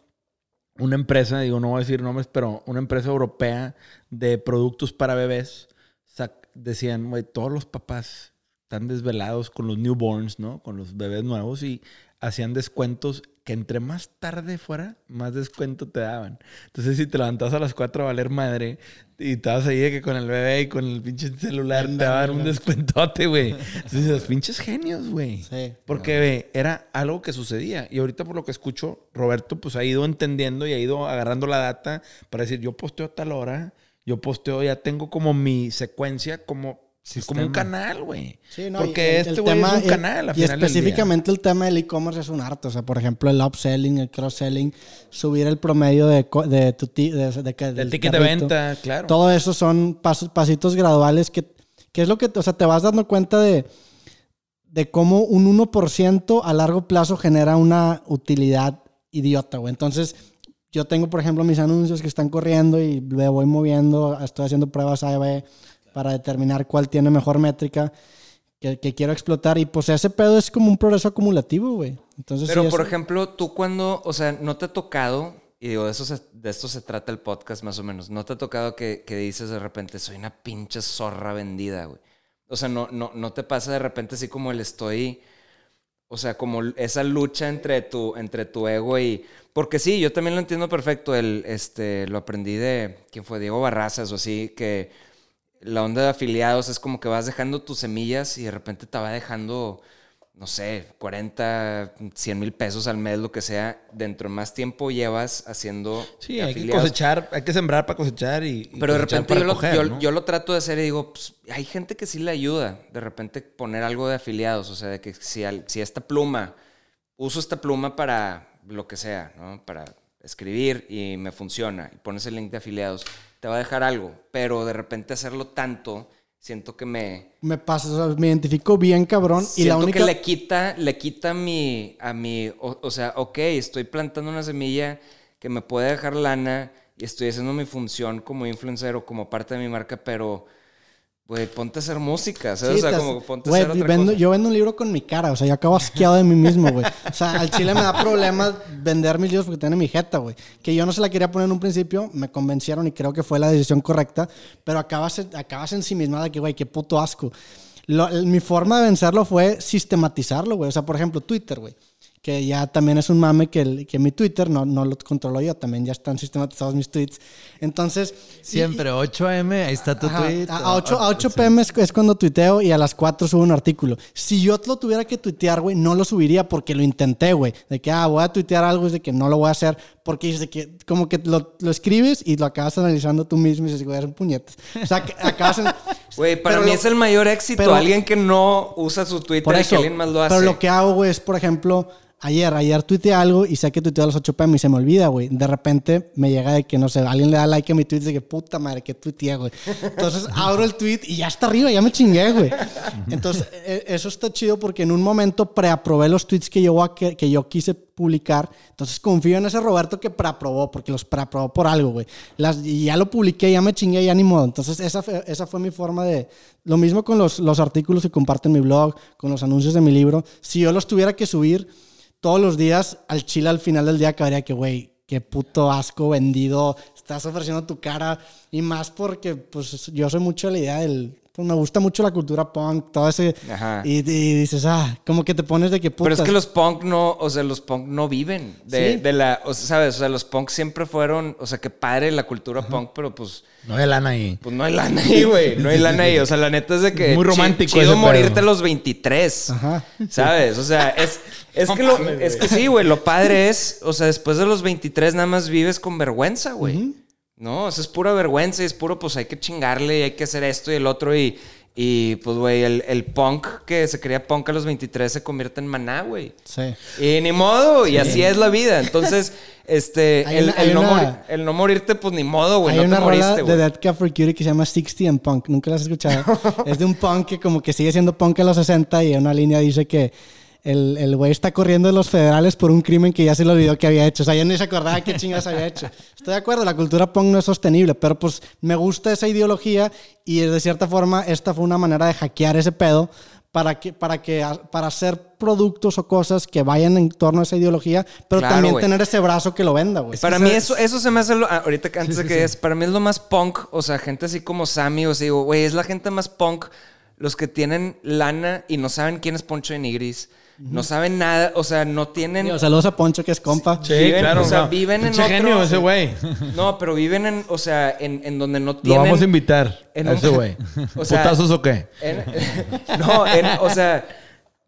una empresa, digo, no voy a decir nombres, pero una empresa europea de productos para bebés, decían, todos los papás están desvelados con los newborns, ¿no? Con los bebés nuevos y hacían descuentos que entre más tarde fuera, más descuento te daban. Entonces, si te levantabas a las 4 a valer madre y estabas ahí de que con el bebé y con el pinche celular te daban un descuentote, güey. Entonces, los pinches genios, güey.
Sí.
Porque ve, era algo que sucedía. Y ahorita por lo que escucho, Roberto pues ha ido entendiendo y ha ido agarrando la data para decir, yo posteo a tal hora, yo posteo, ya tengo como mi secuencia como, como un canal, güey.
Sí, no,
Porque
y el-
este güey es
tema-
un canal, a
Y
final del día.
específicamente el tema del e-commerce es un arte. O sea, por ejemplo, el upselling, el cross-selling, subir el promedio de, de tu ti- de, de- de-
Del
del
ticket de
carrito.
venta, claro.
Todo eso son pasos, pasitos graduales que, que es lo que, o sea, te vas dando cuenta de, de cómo un 1% a largo plazo genera una utilidad idiota, güey. Entonces, yo tengo, por ejemplo, mis anuncios que están corriendo y le voy moviendo, estoy haciendo pruebas A/B para determinar cuál tiene mejor métrica que, que quiero explotar. Y pues ese pedo es como un progreso acumulativo, güey. Entonces,
Pero,
sí,
por
es-
ejemplo, tú cuando, o sea, no te ha tocado, y digo, de, eso se- de esto se trata el podcast más o menos, no te ha tocado que, que dices de repente, soy una pinche zorra vendida, güey. O sea, no, no, no te pasa de repente así como el estoy, o sea, como esa lucha entre tu, entre tu ego y... Porque sí, yo también lo entiendo perfecto, el, este, lo aprendí de, ¿quién fue? Diego Barrazas o así, que la onda de afiliados es como que vas dejando tus semillas y de repente te va dejando, no sé, 40, 100 mil pesos al mes, lo que sea. Dentro de más tiempo llevas haciendo
Sí, hay que cosechar, hay que sembrar para cosechar y, y
Pero de repente yo lo,
coger,
yo-
¿no?
yo lo trato de hacer y digo, pues, hay gente que sí le ayuda. De repente poner algo de afiliados. O sea, de que si, al- si esta pluma, uso esta pluma para lo que sea, ¿no? Para escribir y me funciona. Y pones el link de afiliados, te va a dejar algo. Pero de repente hacerlo tanto, siento que me...
me pasa, o sea, me identifico bien, cabrón. y la
Siento
única...
que le quita, le quita mi, a mi, o, o sea, ok, estoy plantando una semilla que me puede dejar lana, y estoy haciendo mi función como influencer o como parte de mi marca, pero, güey, ponte a hacer música, ¿sabes?
Sí,
o sea, como ponte a
güey,
hacer otra
vendo-
cosa.
Yo vendo un libro con mi cara, o sea, yo acabo asqueado de mí mismo, güey. O sea, al chile me da problemas vender mis libros porque tiene mi jeta, güey. Que yo no se la quería poner en un principio, me convencieron y creo que fue la decisión correcta, pero acabas, acabas en sí misma de que, güey, qué puto asco. Lo- mi forma de vencerlo fue sistematizarlo, güey. O sea, por ejemplo, Twitter, güey. Que ya también es un mame que, el- que mi Twitter no, no lo controlo yo, también ya están sistematizados mis tweets. Entonces... y-
Siempre 8 AM, ahí está tu
Ajá,
tweet.
A, a 8, a 8 pm es, es cuando tuiteo y a las 4 subo un artículo. Si yo lo tuviera que tuitear, güey, no lo subiría porque lo intenté, güey. De que, ah, voy a tuitear algo, es de que no lo voy a hacer porque dices de que, como que lo, lo escribes y lo acabas analizando tú mismo y dices, güey, eres puñetas. O sea, acabas en...
Güey, para
Pero
mí
lo-
es el mayor éxito.
pero-
Alguien que no usa su Twitter
Por
y
eso,
que alguien más lo hace.
pero lo que hago, güey, es, por ejemplo, ayer, ayer tuiteé algo y sé que tuiteé a las 8 pm y se me olvida, güey. De repente me llega de que, no sé, alguien le da like a mi tweet y dice que puta madre, que tuiteé, güey. Entonces abro el tweet y ya está arriba, ya me chingué, güey. Entonces, e- eso está chido porque en un momento preaprobé los tweets que yo, que, que yo quise publicar. Entonces confío en ese Roberto que preaprobó, porque los preaprobó por algo, güey. Las- Y ya lo publiqué, ya me chingué, ya ni modo. Entonces, esa fue, esa fue mi forma de. Lo mismo con los, los artículos que comparto en mi blog, con los anuncios de mi libro. Si yo los tuviera que subir todos los días, al chile al final del día acabaría que, güey, qué puto asco vendido, estás ofreciendo tu cara. Y más porque, pues, yo soy mucho de la idea del. Pues me gusta mucho la cultura punk, todo ese.
Ajá.
Y, y dices, ah, como que te pones de que puta.
Pero es que los punk no, o sea, los punk no viven de,
Sí.
de la, o sea, ¿sabes? O sea, los punk siempre fueron, o sea, que padre la cultura punk, pero pues,
No hay lana ahí.
pues no hay lana ahí, güey, no hay lana ahí. O sea, la neta es de que
Muy romántico
chido
ese
morirte a los 23,
Ajá.
¿sabes? O sea, es, es que lo, es que sí, güey, lo padre es, o sea, después de los 23 nada más vives con vergüenza, güey. No, o sea, es pura vergüenza y es puro, pues hay que chingarle y hay que hacer esto y el otro y... Y pues, güey, el, el punk que se creía punk a los 23 se convierte en maná, güey.
Sí.
Y ni modo, y así es la vida. Entonces, este, el,
una-
el no
una-
morir- el no morirte, pues ni modo, güey.
Hay
No te
una rola
moriste,
de
güey.
Dead Cat for Cutie que se llama 60 and Punk. Nunca la has escuchado. es de un punk que como que sigue siendo punk en los 60 y en una línea dice que el el güey está corriendo de los federales por un crimen que ya se le olvidó que había hecho. O sea, ya ni se acordaba qué chingas había hecho. Estoy de acuerdo, la cultura punk no es sostenible, pero pues me gusta esa ideología y de cierta forma esta fue una manera de hackear ese pedo para que para que para hacer productos o cosas que vayan en torno a esa ideología, pero
Claro,
también
güey.
tener ese brazo que lo venda, güey.
Para mí eso, eso se me hace lo, ah, ahorita que antes de que es, para mí es lo más punk, o sea, gente así como Sammy, o sea, digo, güey, es la gente más punk, los que tienen lana y no saben quién es Poncho de Nigris, no saben nada, o sea, no tienen...
Digo, saludos a Poncho que es compa.
Sí,
Viven,
claro.
o sea,
no.
viven en otro-
genio ese güey.
No, pero viven en, o sea, en, en donde no
Lo
tienen...
vamos a invitar
en
a ese güey.
O sea,
¿Putazos o qué?
En- no, en- o sea,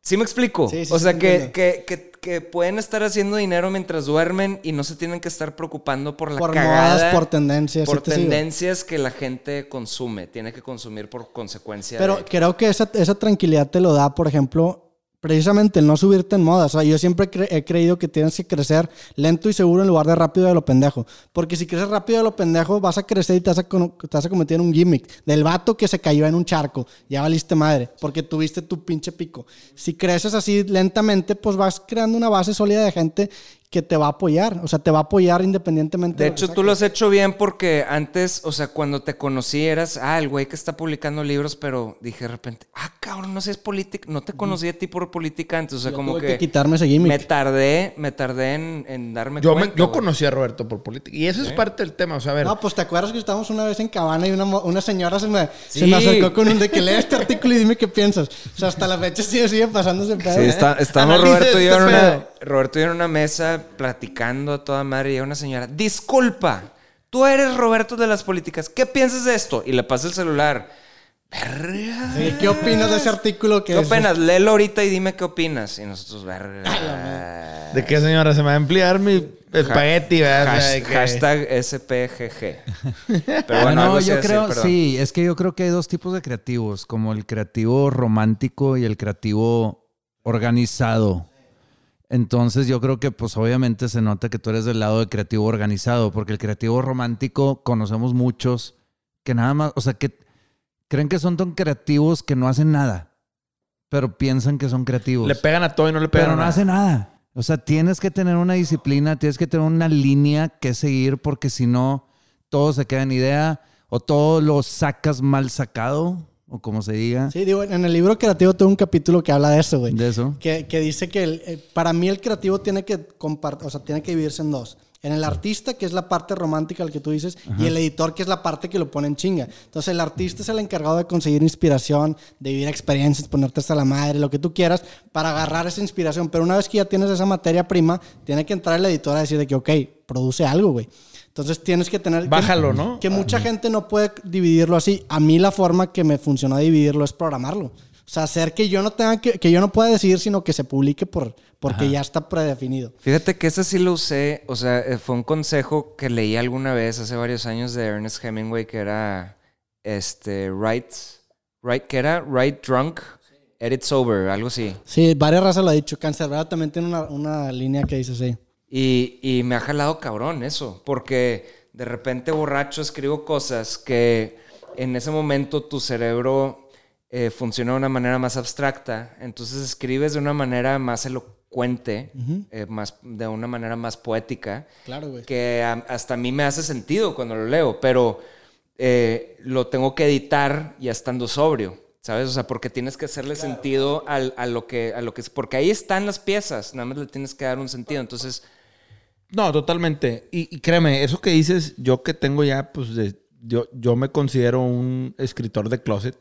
sí me explico.
Sí, sí,
o sea, que, que, que, que pueden estar haciendo dinero mientras duermen y no se tienen que estar preocupando por la
Por
cagada.
modas, por tendencias,
Por
sí te sigo.
tendencias que la gente consume. Tiene que consumir por consecuencia.
Pero
de-
creo que esa, esa tranquilidad te lo da, por ejemplo, precisamente el no subirte en moda. O sea, yo siempre he creído que tienes que crecer lento y seguro en lugar de rápido de lo pendejo. Porque si creces rápido de lo pendejo, vas a crecer y te vas a, un gimmick. Del vato que se cayó en un charco. Ya valiste madre. Porque tuviste tu pinche pico. Si creces así lentamente, pues vas creando una base sólida de gente que te va a apoyar. O sea, te va a apoyar independientemente
De
que
hecho, tú lo has hecho bien porque antes, o sea, cuando te conocí eras, ah, el güey que está publicando libros, pero dije de repente, ah, cabrón, no sé, es política. No te conocí a ti por política antes, o sea,
Yo
como
tuve
que,
que quitarme ese gimmick.
me tardé, me tardé en, en darme
Yo, me-
cuenta.
yo
güey.
conocí a Roberto por política. Y eso es parte del tema. O sea, a ver.
No, pues te acuerdas que estábamos una vez en Cabana y una, una señora se me, se me acercó con un de que lee este artículo y dime qué piensas. O sea, hasta la fecha sigue, sigue pasando ese pedo.
Sí, está, estamos
Analice
Roberto y, yo en
este
una. Roberto y yo en una mesa platicando a toda madre y llega una señora, disculpa, tú eres Roberto de las políticas, ¿qué piensas de esto? Y le pasa el celular. Verga.
Sí, ¿Qué opinas de ese artículo que
¿Qué
es-
opinas? Léelo ahorita y dime qué opinas. Y nosotros, verga.
¿De qué, señora? Se me va a emplear mi espagueti, que-
hashtag SPGG. Pero
Ah,
bueno,
no,
algo
yo
decir,
creo,
perdón.
sí, es que yo creo que hay dos tipos de creativos, como el creativo romántico y el creativo organizado. Entonces yo creo que pues obviamente se nota que tú eres del lado del creativo organizado, porque el creativo romántico conocemos muchos que nada más, o sea, que creen que son tan creativos que no hacen nada, pero piensan que son creativos.
Le pegan a todo y no le pegan
Pero no
nada.
hace nada. O sea, tienes que tener una disciplina, tienes que tener una línea que seguir porque si no, todo se queda en idea o todo lo sacas mal sacado o como se diga.
Sí, digo, en el libro creativo tengo un capítulo que habla de eso, güey.
De eso.
Que, que dice que el- eh, para mí el creativo tiene que compartir, o sea, tiene que dividirse en dos. En el artista, que es la parte romántica, al que tú dices, y el editor, que es la parte que lo pone en chinga. Entonces, el artista es el encargado de conseguir inspiración, de vivir experiencias, ponerte hasta la madre, lo que tú quieras, para agarrar esa inspiración. Pero una vez que ya tienes esa materia prima, tiene que entrar el editor a decir de que, ok, produce algo, güey. Entonces tienes que tener... que-
Bájalo, ¿no?
Que mucha gente no puede dividirlo así. A mí la forma que me funcionó dividirlo es programarlo. O sea, hacer que yo no tenga que, que yo no pueda decidir, sino que se publique por, porque ya está predefinido.
Fíjate que ese sí lo usé, o sea, eh, fue un consejo que leí alguna vez hace varios años de Ernest Hemingway que era este write, write que era write drunk, edit sober, algo así.
Sí, varias razas lo ha dicho. Cancerbero también tiene una, una línea que dice así.
Y, y me ha jalado cabrón eso, porque de repente borracho escribo cosas que en ese momento tu cerebro eh, funciona de una manera más abstracta, entonces escribes de una manera más elocuente, eh, más, de una manera más poética,
Claro, güey.
que a- hasta a mí me hace sentido cuando lo leo, pero eh, lo tengo que editar ya estando sobrio. ¿Sabes? O sea, porque tienes que hacerle sentido al- a lo que, a lo que es. Porque ahí están las piezas, nada más le tienes que dar un sentido. Entonces,
No, totalmente. Y, y créeme, eso que dices, yo que tengo ya, pues, de- yo, yo me considero un escritor de closet.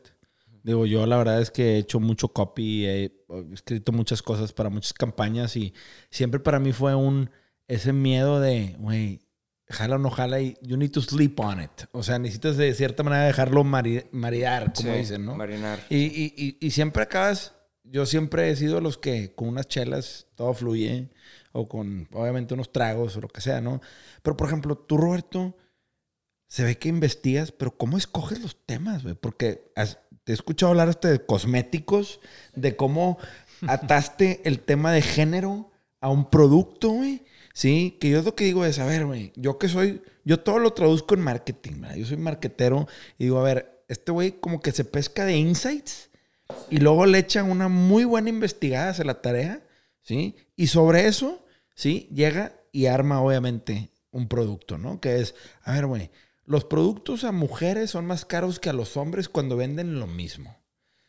Digo, yo la verdad es que he hecho mucho copy, he escrito muchas cosas para muchas campañas y siempre para mí fue un, ese miedo de, güey, jala o no jala y you need to sleep on it. O sea, necesitas de cierta manera dejarlo mari- maridar, como
sí,
dicen, ¿no?
Marinar.
Y, y- y- y siempre acabas, yo siempre he sido los que con unas chelas todo fluye, o con obviamente unos tragos o lo que sea, ¿no? Pero por ejemplo, tú, Roberto, se ve que investigas, pero ¿cómo escoges los temas, güey? Porque has- te he escuchado hablar hasta de cosméticos, de cómo ataste el tema de género a un producto, güey. Sí, que yo lo que digo es, a ver, güey, yo que soy, yo todo lo traduzco en marketing, ¿verdad? Yo soy marketero y digo, a ver, este güey como que se pesca de insights y luego le echan una muy buena investigada hacia la tarea, ¿sí? Y sobre eso, ¿sí? Llega y arma obviamente un producto, ¿no? Que es, a ver, güey, los productos a mujeres son más caros que a los hombres cuando venden lo mismo.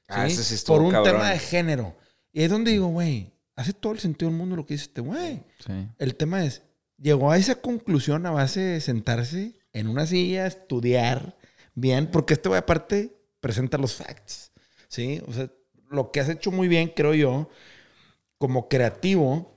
Ah, ese sí estuvo
Por un
cabrón.
tema de género. Y es donde digo, güey, hace todo el sentido del mundo lo que dice este güey.
Sí.
El tema es, llegó a esa conclusión a base de sentarse en una silla, estudiar bien, porque este güey aparte presenta los facts, ¿sí? O sea, lo que has hecho muy bien, creo yo, como creativo,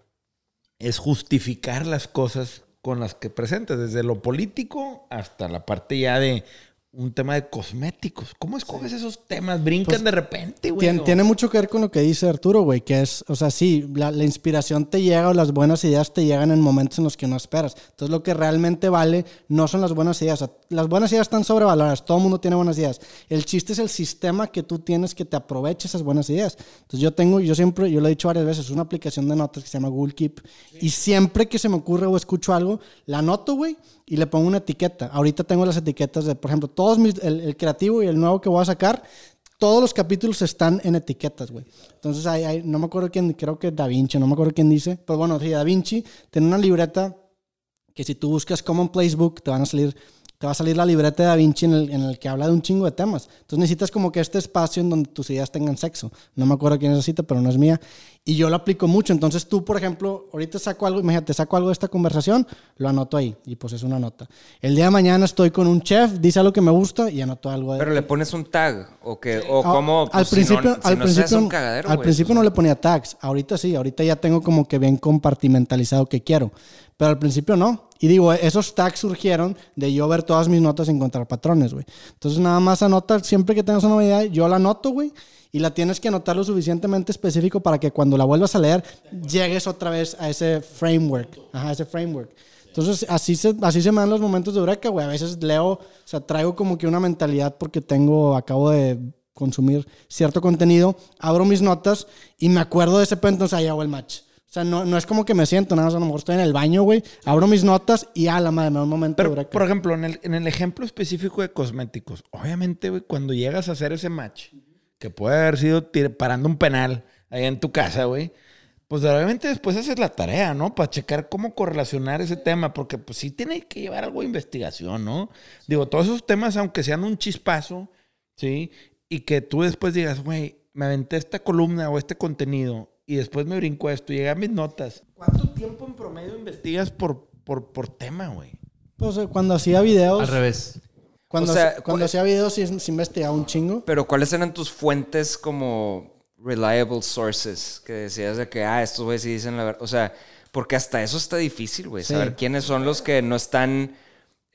es justificar las cosas con las que presentas, desde lo político hasta la parte ya de un tema de cosméticos. ¿Cómo escoges esos temas? Brincan
Pues,
de repente, güey.
Tiene, mucho que ver con lo que dice Arturo, güey, que es, o sea, sí, la, la inspiración te llega o las buenas ideas te llegan en momentos en los que no esperas. Entonces, lo que realmente vale no son las buenas ideas. O sea, las buenas ideas están sobrevaloradas, todo el mundo tiene buenas ideas. El chiste es el sistema que tú tienes que te aproveche esas buenas ideas. Entonces, yo tengo, yo siempre, yo lo he dicho varias veces, una aplicación de notas que se llama Google Keep, y siempre que se me ocurre o escucho algo, la anoto, güey, y le pongo una etiqueta. Ahorita tengo las etiquetas de, por ejemplo, todos mis, el, el creativo y el nuevo que voy a sacar, todos los capítulos están en etiquetas, güey. Entonces, hay, hay- no me acuerdo quién, creo que Da Vinci, no me acuerdo quién dice, pero bueno, sí, Da Vinci tiene una libreta que si tú buscas Common Place Book, te van a salir, te va a salir la libreta de Da Vinci en el, en el que habla de un chingo de temas. Entonces necesitas como que este espacio en donde tus ideas tengan sexo. No me acuerdo quién es esa cita, pero no es mía. Y yo lo aplico mucho. Entonces tú, por ejemplo, ahorita saco algo, imagínate, saco algo de esta conversación, lo anoto ahí y pues es una nota. El día de mañana estoy con un chef, dice algo que me gusta y anoto algo de
Pero le pones un tag, o que, o
Ah,
cómo,
al
pues, si
principio,
no, si
al
no
principio,
un cagadero,
al
güey,
principio
pues,
no le ponía tags. Ahorita sí, ahorita ya tengo como que bien compartimentalizado que quiero. Pero al principio no. Y digo, esos tags surgieron de yo ver todas mis notas y encontrar patrones, güey. Entonces nada más anota, siempre que tengas una idea, yo la anoto, güey. Y la tienes que anotar lo suficientemente específico para que cuando la vuelvas a leer, llegues otra vez a ese framework. Ajá, ese framework. Entonces, así se, así se me dan los momentos de eureka, güey. A veces leo, o sea, traigo como que una mentalidad porque tengo, acabo de consumir cierto contenido, abro mis notas y me acuerdo de ese pedo, entonces ahí hago el match. Sea, no, no es como que me siento, nada más a lo mejor estoy en el baño, güey, abro mis notas y a la madre, me da un momento
Pero, por ejemplo, en el, en el ejemplo específico de cosméticos, obviamente, güey, cuando llegas a hacer ese match, que puede haber sido parando un penal ahí en tu casa, güey, pues obviamente después haces la tarea, ¿no? Para checar cómo correlacionar ese tema, porque pues sí tiene que llevar algo de investigación, ¿no? Digo, todos esos temas, aunque sean un chispazo, ¿sí? Y que tú después digas, güey, me aventé esta columna o este contenido y después me brinco esto, llegué a mis notas. ¿Cuánto tiempo en promedio investigas por, por, por tema, güey?
Pues eh, cuando hacía videos.
Al revés.
Cuando,
O sea,
cuando
¿cuál-
hacía videos sí, sí investigaba un chingo.
Pero ¿cuáles eran tus fuentes como reliable sources? Que decías de que, ah, estos güeyes sí dicen la verdad. O sea, porque hasta eso está difícil, güey.
Sí.
Saber quiénes son los que no están,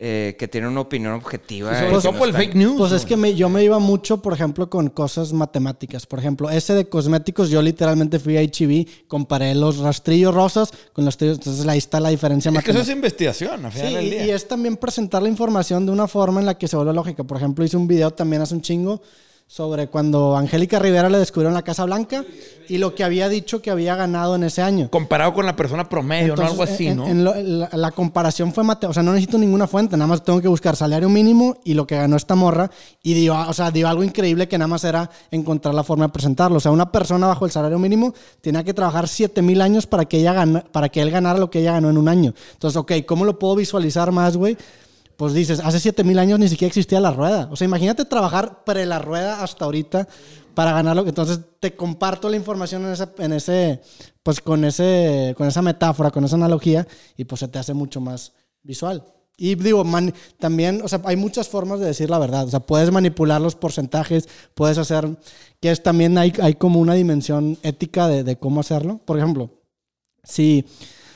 eh, que tienen una opinión objetiva. no
por el fake news.
Pues es que me- yo me iba mucho, por ejemplo, con cosas matemáticas. Por ejemplo, ese de cosméticos, yo literalmente fui a HB, comparé los rastrillos rosas con los rastrillos. Entonces ahí está la diferencia
Es que eso es investigación, al final
Sí,
del
y,
día.
y es también presentar la información de una forma en la que se vuelve lógica. Por ejemplo, hice un video también hace un chingo sobre cuando Angélica Rivera le descubrieron la Casa Blanca y lo que había dicho que había ganado en ese año.
Comparado con la persona promedio,
Entonces,
¿no? Algo así,
en-
¿no?
en lo- la, la comparación fue mate, o sea, no necesito ninguna fuente, nada más tengo que buscar salario mínimo y lo que ganó esta morra y dio, o sea, dio algo increíble que nada más era encontrar la forma de presentarlo. O sea, una persona bajo el salario mínimo tenía que trabajar 7000 años para que ella gana, para que él ganara lo que ella ganó en un año. Entonces, ok, ¿cómo lo puedo visualizar más, güey? Pues dices, hace 7000 años ni siquiera existía la rueda. O sea, imagínate trabajar pre la rueda hasta ahorita para ganarlo. Entonces, te comparto la información en ese, en ese pues con, ese, con esa metáfora, con esa analogía, y pues se te hace mucho más visual. Y digo, también, o sea, hay muchas formas de decir la verdad. O sea, puedes manipular los porcentajes, puedes hacer, que es también hay, hay como una dimensión ética de, de cómo hacerlo. Por ejemplo, si,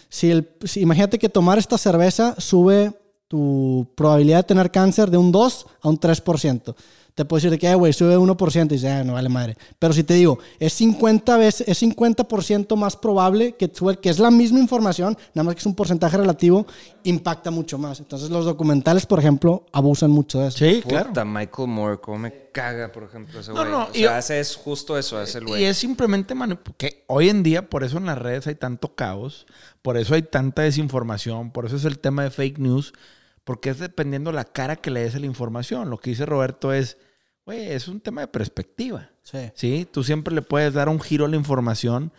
si, el, si imagínate que tomar esta cerveza sube tu probabilidad de tener cáncer de un 2 a un 3%. Te puedo decir de que, "Ay, güey, sube 1% y dices, "Ah, no vale madre. Pero si te digo, es 50 veces, es 50% más probable que sube, que es la misma información, nada más que es un porcentaje relativo, impacta mucho más. Entonces los documentales, por ejemplo, abusan mucho de eso.
Sí,
Puta,
claro.
Michael Moore, cómo me caga, por ejemplo, ese
No,
güey.
no,
o
y-
sea, hace es justo eso, hace el güey.
Y es simplemente manu- que hoy en día, por eso en las redes hay tanto caos, por eso hay tanta desinformación, por eso es el tema de fake news, porque es dependiendo la cara que le des a la información. Lo que dice Roberto es, güey, es un tema de perspectiva.
Sí.
¿sí? Tú siempre le puedes dar un giro a la información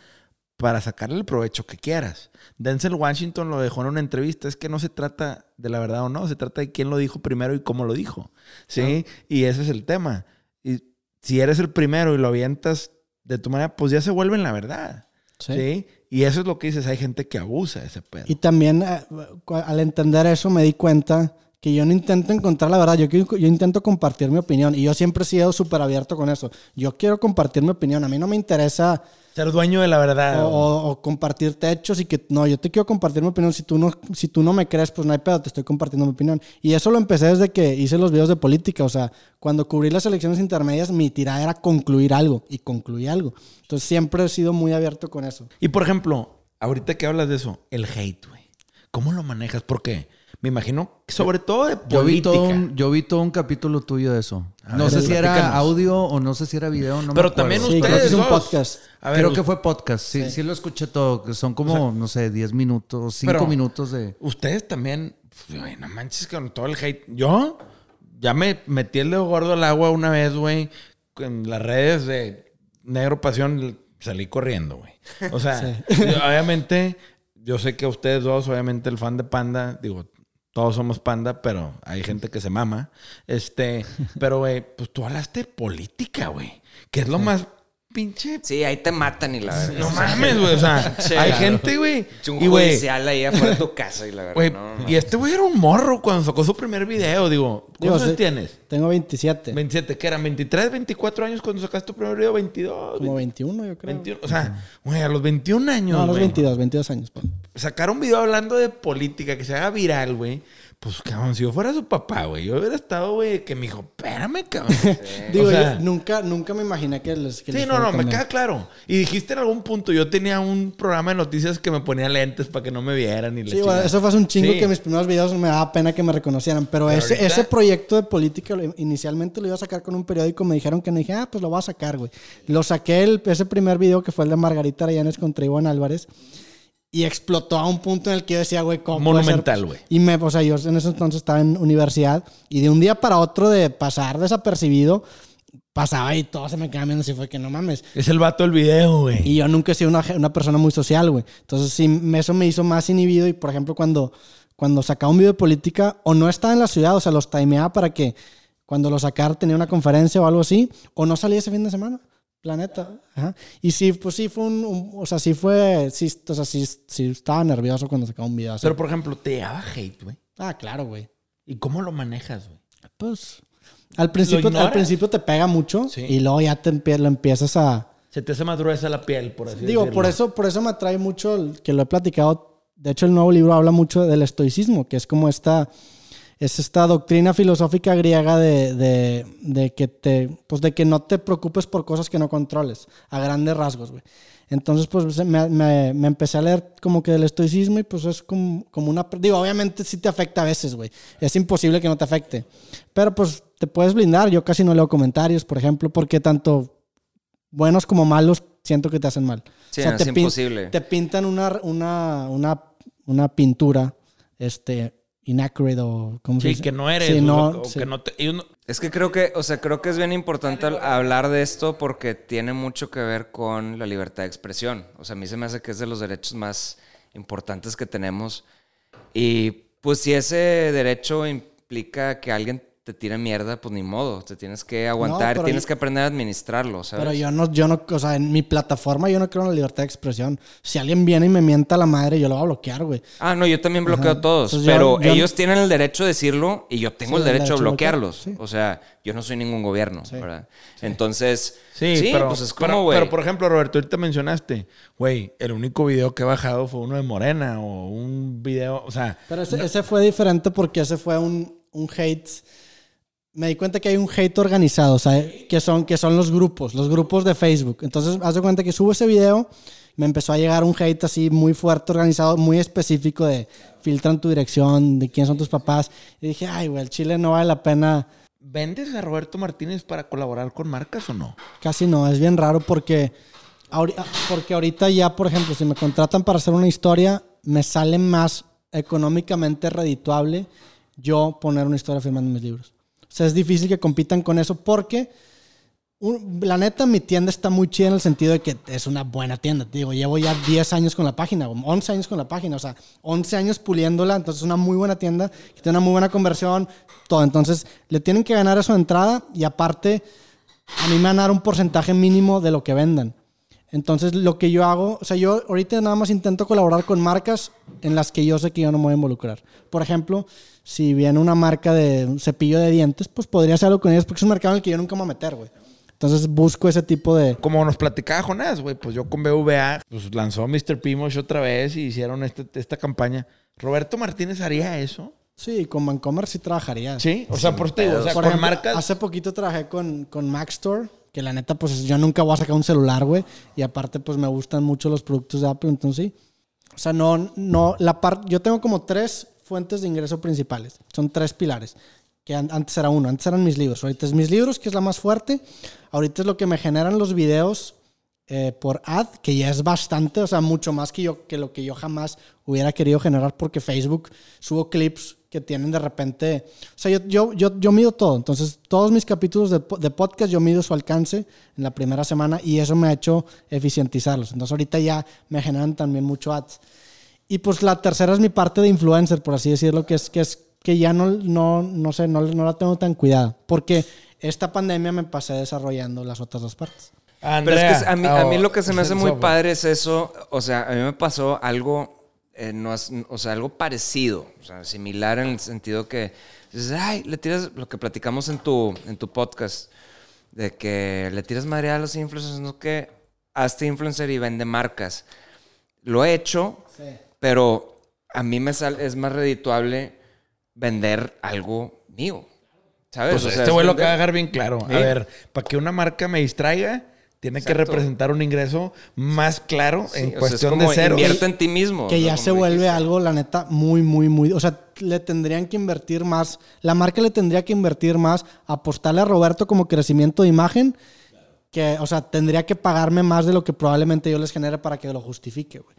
para sacarle el provecho que quieras. Denzel Washington lo dejó en una entrevista, es que no se trata de la verdad o no, se trata de quién lo dijo primero y cómo lo dijo, ¿sí? Y ese es el tema. Y si eres el primero y lo avientas de tu manera, pues ya se vuelve en la verdad,
Sí.
¿sí? Y eso es lo que dices, hay gente que abusa de ese pedo.
Y también eh, al entender eso me di cuenta que yo no intento encontrar la verdad, yo, yo intento compartir mi opinión y yo siempre he sido súper abierto con eso. Yo quiero compartir mi opinión, a mí no me interesa
Ser dueño de la verdad.
o, o- o compartirte hechos y que no, yo te quiero compartir mi opinión. Si tú, no, si tú no me crees, pues no hay pedo, te estoy compartiendo mi opinión. Y eso lo empecé desde que hice los videos de política. O sea, cuando cubrí las elecciones intermedias, mi tirada era concluir algo y concluí algo. Entonces siempre he sido muy abierto con eso.
Y por ejemplo, ahorita que hablas de eso, el hate, güey. ¿Cómo lo manejas? Porque me imagino, que sobre todo de política.
Yo vi, todo un, yo vi todo un capítulo tuyo de eso.
A
no
ver,
sé si era audio o no sé si era video. No
Pero también
Sí, creo que
ustedes
es un
dos.
podcast.
A ver,
Creo que fue podcast. Sí, sí, lo escuché todo. que Son como, no sé, 10 minutos, 5
Pero-
minutos de...
Ustedes también, güey, no manches con todo el hate. Yo ya me metí el dedo gordo al agua una vez, güey, en las redes de Negro Pasión, salí corriendo, güey. O sea, obviamente, yo sé que ustedes dos, obviamente el fan de Panda, digo, todos somos Panda, pero hay gente que se mama. Este, pero, güey, pues tú hablaste de política, güey, que es lo más pinche...
Sí, ahí te matan y la verdad.
No mames, güey, o sea,
Sí,
hay
claro.
gente, güey.
Un
Y, güey,
judicial ahí afuera de tu casa y la verdad.
Güey,
no,
y este güey era un morro cuando sacó su primer video. Digo, ¿cuántos años tienes?
Tengo 27.
27, ¿qué eran? ¿23, 24 años cuando sacaste tu primer video? ¿22?
Como 21, yo creo.
21. O sea, güey, a los 21 años,
No, a los
güey,
22, 22 años. pon.
Sacar un video hablando de política que se haga viral, güey. Pues, cabrón, si yo fuera su papá, güey, yo hubiera estado, güey, que me dijo, espérame, cabrón.
Digo,
O sea,
yo nunca, nunca me imaginé que les. que
Sí,
les
no, no, me queda claro. Y dijiste en algún punto, yo tenía un programa de noticias que me ponía lentes para que no me vieran y
Sí, bueno, eso fue hace un chingo
Sí.
que mis primeros videos me daba pena que me reconocieran. Pero,
Pero
ese,
ahorita-
ese proyecto de política inicialmente lo iba a sacar con un periódico. Me dijeron que no. Dije, ah, pues lo voy a sacar, güey. Lo saqué el, ese primer video que fue el de Margarita Arayanes contra Iván Álvarez. Y explotó a un punto en el que yo decía, güey, ¿cómo?
Monumental, güey.
Y me, o sea, yo en ese entonces estaba en universidad. Y de un día para otro de pasar desapercibido, pasaba y todo se me quedaba viendo así, fue que no mames.
Es el vato del video, güey.
Y yo nunca he sido una, una persona muy social, güey. Entonces, sí, eso me hizo más inhibido. Y, por ejemplo, cuando, cuando sacaba un video de política, o no estaba en la ciudad, o sea, los timeaba para que cuando lo sacara tenía una conferencia o algo así, o no salía ese fin de semana. La neta. Ajá. Y sí, pues sí fue un, un- O sea, sí fue. Sí, o sea, sí, sí estaba nervioso cuando sacaba un video así.
Pero, por ejemplo, te llegaba hate, güey.
ah, claro, güey.
¿Y cómo lo manejas, güey?
Pues. Al principio, al principio te pega mucho
Sí.
y luego ya te lo empiezas a.
Se te hace más gruesa la piel, por así
Digo,
decirlo.
por eso, por eso me atrae mucho el- que lo he platicado. De hecho, el nuevo libro habla mucho del estoicismo, que es como esta, es esta doctrina filosófica griega de, de- de que te, pues de que no te preocupes por cosas que no controles, a grandes rasgos, güey. Entonces, pues me, me- me empecé a leer como que del estoicismo y pues es como, como una... Digo, obviamente sí te afecta a veces, güey. Es imposible que no te afecte. Pero pues te puedes blindar. Yo casi no leo comentarios, por ejemplo, porque tanto buenos como malos siento que te hacen mal.
Sí, no, es
te
imposible.
Te pintan una, una, una, una pintura este, inaccurate o... ¿cómo se
Sí, que no eres.
Sí,
o
no,
o
sí.
que no te... uno-
Es que creo que, o sea, creo que es bien importante al- hablar de esto porque tiene mucho que ver con la libertad de expresión. O sea, a mí se me hace que es de los derechos más importantes que tenemos. Y pues si ese derecho implica que alguien te tire mierda, pues ni modo. Te tienes que aguantar, tienes
yo-
que aprender a administrarlo, ¿sabes?
Pero yo no, yo no, o sea, en mi plataforma yo no creo en la libertad de expresión. Si alguien viene y me mienta la madre, yo lo voy a bloquear, güey.
Ah, no, yo también bloqueo
Ajá.
a todos,
Entonces,
pero
yo- yo-
ellos tienen el derecho de decirlo y yo tengo
Sí,
el derecho,
derecho
de
a bloquear,
bloquearlos.
sí.
O sea, yo no soy ningún gobierno, ¿verdad? Entonces,
Sí, pero,
pues es como, güey.
pero, por ejemplo, Roberto, ahorita mencionaste, güey, el único video que he bajado fue uno de Morena o un video, o sea,
Pero ese, ese fue diferente porque ese fue un, un hate. Me di cuenta que hay un hate organizado, o sea, que son, que son los grupos, los grupos de Facebook. Entonces, haz de cuenta que subo ese video, me empezó a llegar un hate así muy fuerte, organizado, muy específico de filtran tu dirección, de quién son tus papás. Y dije, ay, güey, el chile no vale la pena.
¿vendes a Roberto Martínez para colaborar con marcas o no?
Casi no, es bien raro porque, porque ahorita ya, por ejemplo, si me contratan para hacer una historia, me sale más económicamente redituable yo poner una historia firmando mis libros. O sea, es difícil que compitan con eso porque, la neta, mi tienda está muy chida en el sentido de que es una buena tienda. Te digo, llevo ya 10 años con la página, o 11 años con la página, o sea, 11 años puliéndola, entonces es una muy buena tienda, que tiene una muy buena conversión, todo. Entonces, le tienen que ganar eso de entrada y aparte, a mí me van a dar un porcentaje mínimo de lo que vendan. Entonces, lo que yo hago, o sea, yo ahorita nada más intento colaborar con marcas en las que yo sé que yo no me voy a involucrar. Por ejemplo, si viene una marca de un cepillo de dientes, pues podría hacerlo con ellos porque es un mercado en el que yo nunca me voy a meter, güey. Entonces, busco ese tipo de...
Como nos platicaba Jonás, güey, pues yo con BVA, pues lanzó Mr. Pimosh otra vez y hicieron este- esta campaña. ¿Roberto Martínez haría eso?
Sí, con Vancomer sí trabajaría.
Sí, o sea, por te digo, o sea,
Por
con
ejemplo,
marcas...
Hace poquito trabajé con, con Mac Store, que la neta, pues yo nunca voy a sacar un celular, güey. Y aparte, pues me gustan mucho los productos de Apple, entonces sí. O sea, no, no, la parte, yo tengo como tres fuentes de ingreso principales. Son tres pilares. Que an- antes era uno, antes eran mis libros. Ahorita es mis libros, que es la más fuerte. Ahorita es lo que me generan los videos eh, por ad, que ya es bastante, o sea, mucho más que, yo, que lo que yo jamás hubiera querido generar porque Facebook subo clips que tienen de repente, o sea, yo, yo, yo, yo mido todo, entonces todos mis capítulos de, de podcast yo mido su alcance en la primera semana y eso me ha hecho eficientizarlos, entonces ahorita ya me generan también mucho ads. Y pues la tercera es mi parte de influencer, por así decirlo, que es que, es, que ya no, no, no sé, no, no la tengo tan cuidada, porque esta pandemia me pasé desarrollando las otras dos partes.
Pero
Andrea,
es que a mí, a mí lo que se me hace muy padre es eso. O sea, a mí me pasó algo, eh, no es- o sea, algo parecido, o sea, similar en el sentido que dices, ay, le tiras lo que platicamos en tu, en tu podcast, de que le tiras madre a los influencers, no que hazte influencer y vende marcas. Lo he hecho, pero a mí me sal- es más redituable vender algo mío. ¿Sabes?
Pues
O sea,
este
es
güey lo que
vender-
va a dejar bien claro.
Sí.
A ver, para que una marca me distraiga, tiene que representar un ingreso más claro
Sí,
en
o sea, es
cuestión
como
de cero.
Invierte en ti mismo.
que
¿no?
ya
Como
se vuelve
dijiste.
algo, la neta, muy, muy, muy. O sea, le tendrían que invertir más. La marca le tendría que invertir más, apostarle a Roberto como crecimiento de imagen. Que, o sea, tendría que pagarme más de lo que probablemente yo les genere para que lo justifique, güey.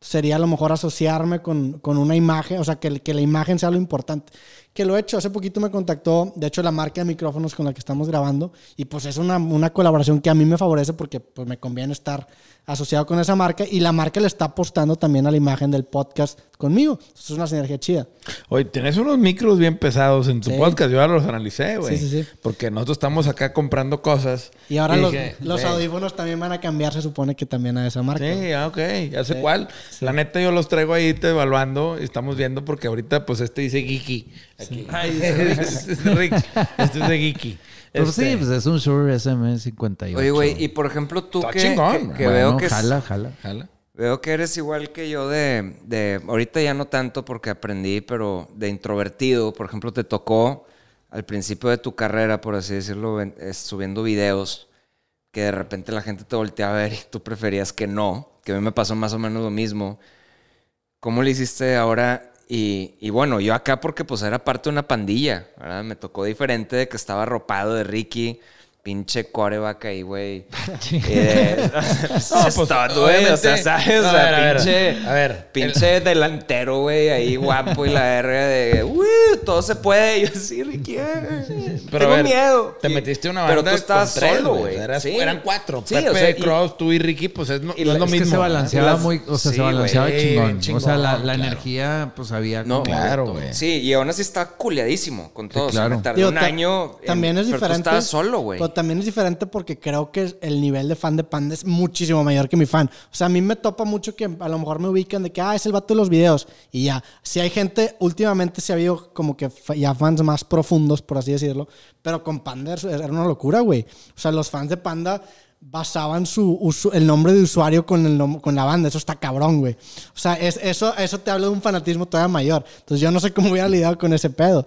Sería a lo mejor asociarme con, con una imagen, o sea, que, que la imagen sea lo importante. que lo he hecho. Hace poquito me contactó, de hecho, la marca de micrófonos con la que estamos grabando. Y pues es una, una colaboración que a mí me favorece porque pues me conviene estar asociado con esa marca. Y la marca le está apostando también a la imagen del podcast conmigo. Es una sinergia chida.
Oye, tienes unos micros bien pesados en tu
Sí.
podcast. Yo ya los analicé, güey.
Sí, sí, sí.
Porque nosotros estamos acá comprando cosas.
Y ahora los,
dije,
los
güey,
audífonos también van a cambiar, se supone que también a esa marca.
Sí, ah, ok. Ya sé
Sí.
cuál. La neta, yo los traigo ahí te evaluando. y Estamos viendo porque ahorita, pues, este dice Geeky. Aquí.
Ay,
es Rick. Este es de Geeky.
Pero
Este,
sí, pues es un Shure SM58.
Oye, güey, y por ejemplo, tú
Está
que,
chingón,
que-
güey.
que
Bueno,
veo que
jala, jala.
Jala.
Veo que eres igual que yo de, de, ahorita ya no tanto porque aprendí, pero de introvertido, por ejemplo, te tocó al principio de tu carrera, por así decirlo, subiendo videos, que de repente la gente te volteaba a ver y tú preferías que no, que a mí me pasó más o menos lo mismo. ¿Cómo le hiciste ahora? Y, bueno, yo acá porque pues era parte de una pandilla. Me tocó diferente de que estaba arropado de Ricky, pinche coreback ahí, güey. De-
No, pues,
estaba, güey, o sea, ¿sabes? O
A
sea,
ver, a ver,
pinche,
a ver.
pinche delantero, güey, ahí guapo y la verga de, uy, todo se puede. Y yo sí, Ricky, eh,
Pero
tengo miedo.
Te metiste una
Pero
banda
tú estabas
con tres,
solo, güey. Sí.
Eran cuatro.
Sí,
Pepe,
o sea, y-
Cross, tú y Ricky, pues es, no,
y
no es
la-
lo
Es
mismo.
que se balanceaba
Las-
muy, o sea,
sí,
se balanceaba chingón.
chingón,
O sea, la, la
claro.
energía, pues había.
No,
Claro, güey.
Sí, y aún así estaba culiadísimo con todo. O sea,
claro.
tardé un año.
También es
pero
diferente.
Tú estabas solo, güey.
También es diferente porque creo que el nivel de fan de Panda es muchísimo mayor que mi fan. O sea, a mí me topa mucho que a lo mejor me ubican de que, ah, es el vato de los videos. Y ya. Si hay gente, últimamente se ha habido como que ya fans más profundos, por así decirlo. Pero con Panda era una locura, güey. O sea, los fans de Panda basaban su el nombre de usuario con, el con la banda. Eso está cabrón, güey. O sea, es, eso, eso te habla de un fanatismo todavía mayor. Entonces yo no sé cómo hubiera lidiado con ese pedo.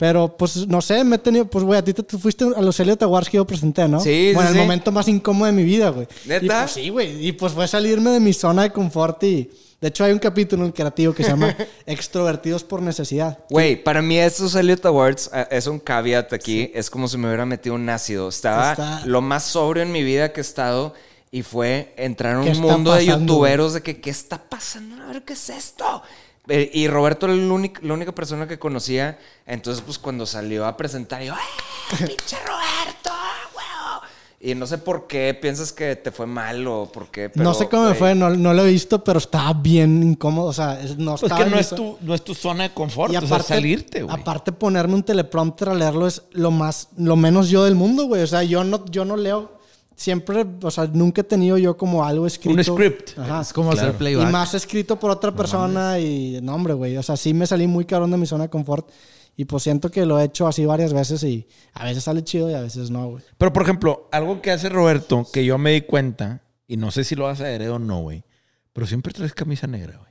Pero, pues, no sé, me he tenido... Pues, güey, a ti te, tú fuiste a los Elliot Awards que yo presenté, ¿no?
Sí,
Bueno,
sí,
el
sí.
momento más incómodo de mi vida, güey.
¿Neta?
Y, pues, sí, güey. Y, pues, fue salirme de mi zona de confort y... De hecho, hay un capítulo en el creativo que se llama Extrovertidos por necesidad.
Güey, para mí estos Elliot Awards eh, es un caveat aquí. Es como si me hubiera metido un ácido. Estaba
Está-
lo más sobrio en mi vida que he estado y fue entrar en
¿Qué
un mundo de
pasando,
youtuberos de que, ¿qué está pasando? A ver, ¿qué es esto? Eh, Y Roberto era el único- la única persona que conocía. Entonces, pues cuando salió a presentar, yo, ¡eh, pinche Roberto! huevo!" Y no sé por qué piensas que te fue mal o por qué. pero,
no sé cómo me fue, no, no lo he visto, pero estaba bien incómodo. O sea, es- no
Pues
estaba
que
en
no es, tu, no es tu zona de confort.
Y
o sea,
aparte,
salirte, güey.
aparte ponerme un teleprompter a leerlo es lo más, lo menos yo del mundo, güey. O sea, yo no, yo no leo siempre, o sea, nunca he tenido yo como algo escrito.
Un script.
Ajá.
Es como
Claro.
hacer
Y
playback.
más escrito por otra persona y no, hombre, güey. O sea, sí me salí muy cabrón de mi zona de confort. Y pues siento que lo he hecho así varias veces y a veces sale chido y a veces no, güey.
Pero, por ejemplo, algo que hace Roberto, que yo me di cuenta, y no sé si lo vas a ver o no, güey, pero siempre traes camisa negra, güey.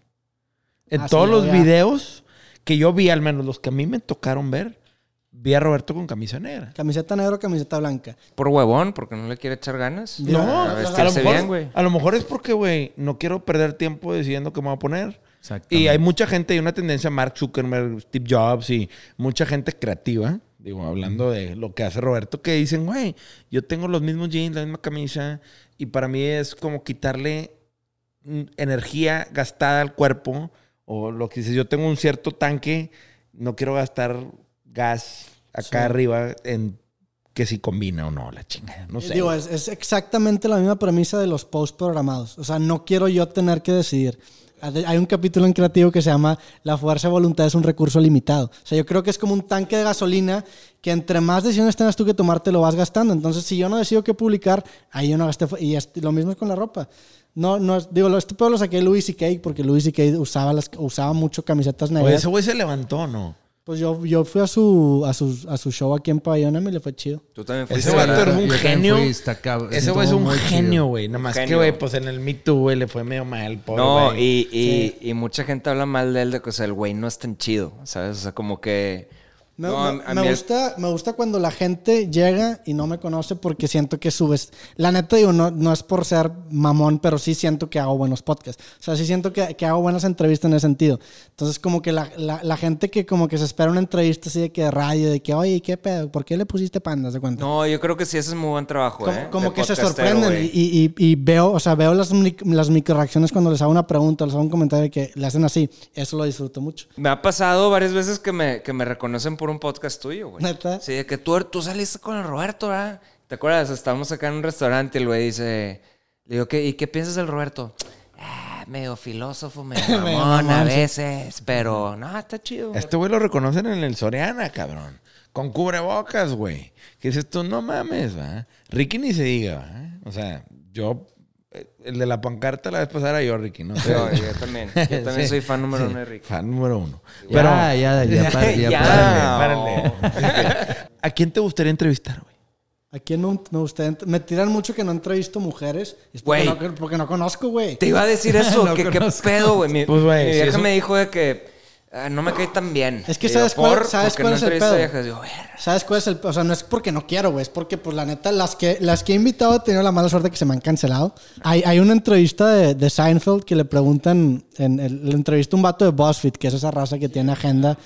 En
Ah,
todos
lo
los videos que yo vi, al menos los que a mí me tocaron ver, vi a Roberto con camisa negra.
Camiseta negra o camiseta blanca.
Por huevón, porque no le quiere echar ganas.
No,
a
a lo, mejor,
bien, güey.
a lo mejor es porque, güey, no quiero perder tiempo decidiendo qué me voy a poner. Y hay mucha gente, hay una tendencia, Mark Zuckerberg, Steve Jobs y mucha gente creativa, digo, hablando de lo que hace Roberto, que dicen, güey, yo tengo los mismos jeans, la misma camisa, y para mí es como quitarle energía gastada al cuerpo, o lo que dices, yo tengo un cierto tanque, no quiero gastar gas acá
Sí.
arriba en que si combina o no, la chingada, no sé.
Digo, es, es exactamente la misma premisa de los posts programados. O sea, no quiero yo tener que decidir. Hay un capítulo en creativo que se llama La fuerza de voluntad es un recurso limitado. O sea, yo creo que es como un tanque de gasolina que entre más decisiones tengas tú que tomar, te lo vas gastando. Entonces, si yo no decido qué publicar, ahí yo no gasté. Y es- lo mismo es con la ropa. No, no es- digo, este pedo lo saqué Louis C.K. porque Louis C.K. usaba, las, usaba mucho camisetas
Oye,
negras.
ese güey se levantó, ¿no?
Pues yo, yo fui a su, a, su, a su show aquí en Pabellón y le fue chido.
Tú también
Ese
fuiste,
vato
¿verdad?
era un genio. Ese güey es un genio, güey. Nada más que, güey, pues en el Me Too, güey, le fue medio mal, pobre
No,
güey.
y, y, y mucha gente habla mal de él, de que o sea, el güey no es tan chido, ¿sabes? O sea, como que
Me,
No,
me- me gusta, me gusta cuando la gente llega y no me conoce porque siento que subes. La neta, digo, no, no es por ser mamón, pero sí siento que hago buenos podcasts. O sea, sí siento que, que hago buenas entrevistas en ese sentido. Entonces, como que la, la- la gente que como que se espera una entrevista así de que de radio, de que, oye, ¿qué pedo? ¿Por qué le pusiste pandas de cuenta?
No, yo creo que sí, ese es muy buen trabajo,
como
¿eh?
como que se sorprenden y, y- y veo, o sea, veo las, las microreacciones cuando les hago una pregunta, les hago un comentario que le hacen así. Eso lo disfruto mucho.
Me ha pasado varias veces que me, que me reconocen por un podcast tuyo, güey.
¿Neta?
Sí, de que tú, tú saliste con el Roberto, ¿verdad? ¿Te acuerdas? Estábamos acá en un restaurante y el güey dice... Le digo, ¿qué, ¿y qué piensas del Roberto? Ah, medio filósofo, medio mamón a veces, pero no, está chido.
Este güey lo reconocen en el Soriana, cabrón. Con cubrebocas, güey. Que dices tú, no mames, va. Ricky ni se diga, va. O sea, yo... eh, El de la pancarta la vez pasada era yo, Ricky, ¿no?
Yo, yo también. Yo también
Sí.
soy fan número uno de Ricky.
Fan número uno.
Ya, ya, ya, pa- ya,
Ya.
párale.
Párale, párale. ¿A quién te gustaría entrevistar, güey?
¿A quién me, me gustaría Me tiran mucho que no entrevisto mujeres. Es porque,
Güey.
no, porque no conozco, güey.
Te iba a decir eso, que qué pedo, güey. Mi,
Pues, güey,
mi
si
vieja
eso-
me dijo de que ah, no me cae tan bien.
Es que
Y
¿sabes cuál-
"¿Por?",
sabes cuál
no
es el pedo?
Digo.
¿Sabes cuál es el...? O sea, no es porque no quiero, güey. Es porque, pues, la neta, las que, las que he invitado he tenido la mala suerte que se me han cancelado. Hay, hay una entrevista de, de Seinfeld que le preguntan... En el, le entrevista un vato de BuzzFeed, que es esa raza que tiene agenda.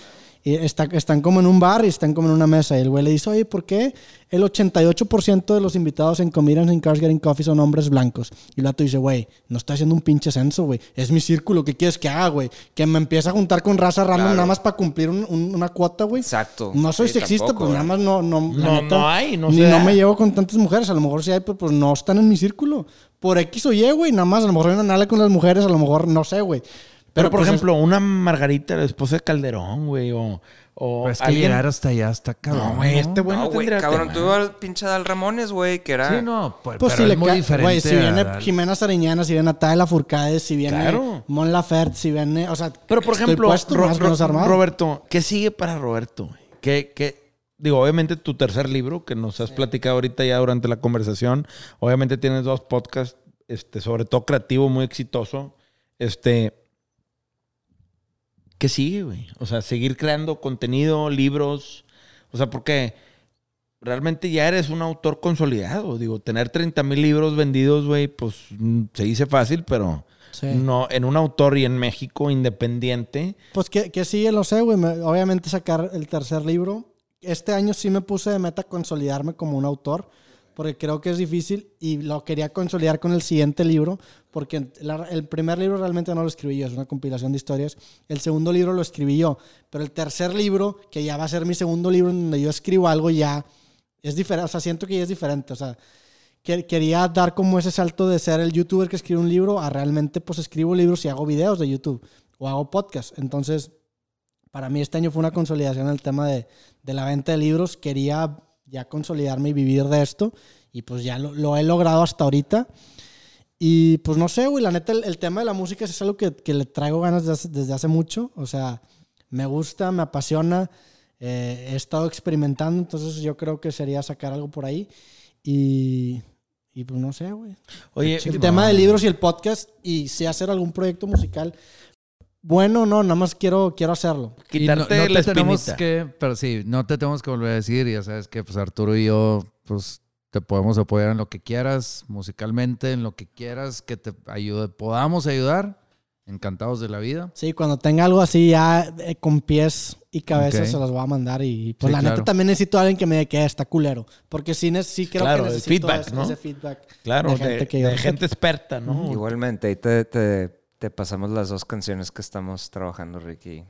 Y está- están como en un bar y están como en una mesa. Y el güey le dice, oye, ¿por qué el 88% de los invitados en Comedians in Cars Getting Coffee son hombres blancos? Y el vato dice, güey, no estoy haciendo un pinche censo, güey. Es mi círculo. ¿Qué quieres que haga, güey? Que me empiece a juntar con raza random
Claro.
nada más para cumplir un- un- una cuota, güey.
Exacto.
No soy
Sí,
sexista,
tampoco,
pues nada más no... No,
No, no hay, no
ni
se
no me llevo con tantas mujeres. A lo mejor sí hay, pero pues no están en mi círculo. Por X o Y, güey. Nada más, a lo mejor hay una nala con las mujeres, a lo mejor no sé, güey.
Pero, por
pues,
ejemplo, una Margarita, la esposa de Calderón, güey, o... o
Pero es que
alguien-
llegar hasta allá está cabrón.
No, güey, este güey no,
No, güey,
tendría
cabrón,
tema.
tú ibas al pinche Dal Ramones, güey, que era...
Sí, no, pues,
Pues
pero
si
es
le
muy
ca-
diferente.
Güey, si viene Jimena Sariñana, si viene Natalia Lafourcade, si viene
Claro.
Mon Laferte, si viene... O sea,
Pero, por ejemplo, Ro- Ro-. Roberto, ¿qué sigue para Roberto? ¿Qué, qué- Digo, obviamente tu tercer libro, que nos has platicado ahorita ya durante la conversación. Obviamente tienes dos podcasts, este, sobre todo creativo, muy exitoso. Este... ¿Qué sigue, güey? O sea, seguir creando contenido, libros. O sea, porque realmente ya eres un autor consolidado. Digo, tener 30 mil libros vendidos, güey, pues mm, se dice fácil, pero
Sí.
no, en un autor y en México independiente.
Pues que, que sí, lo sé, güey. Me- Obviamente sacar el tercer libro. Este año sí me puse de meta consolidarme como un autor, porque creo que es difícil y lo quería consolidar con el siguiente libro, porque la- el primer libro realmente no lo escribí yo, es una compilación de historias. El segundo libro lo escribí yo, pero el tercer libro, que ya va a ser mi segundo libro en donde yo escribo algo ya, es diferente, o sea, siento que ya es diferente, o sea, que- quería dar como ese salto de ser el youtuber que escribe un libro a realmente pues escribo libros y hago videos de YouTube o hago podcast. Entonces, para mí este año fue una consolidación en el tema de, de la venta de libros. Quería ya consolidarme y vivir de esto y pues ya lo, lo he logrado hasta ahorita. Y pues no sé, güey, la neta el, el tema de la música es algo que, que le traigo ganas desde hace, desde hace mucho. O sea, me gusta, me apasiona. eh, he estado experimentando, entonces yo creo que sería sacar algo por ahí. Y, y pues no sé, güey.
Oye,
El tema de libros y el podcast y si hacer algún proyecto musical. Bueno, no, nada más quiero, quiero hacerlo.
Y no-
quitarte
no,
la
te tenemos que, pero sí, no te tenemos que volver a decir, ya sabes que pues Arturo y yo, pues te podemos apoyar en lo que quieras, musicalmente, en lo que quieras, que te ayude, podamos ayudar, encantados de la vida.
Sí, cuando tenga algo así ya eh, con pies y cabezas
Ok.
se los voy a mandar y pues
Sí,
la
claro.
neta también necesito a alguien que me diga que está culero. Porque sí, sí creo
Claro,
que necesito
feedback,
ese,
¿no?
ese feedback.
Claro,
de
de,
gente que
de
yo
gente,
respeto.
experta, ¿no?
Igualmente, ahí te, te- te pasamos las dos canciones que estamos trabajando, Ricky.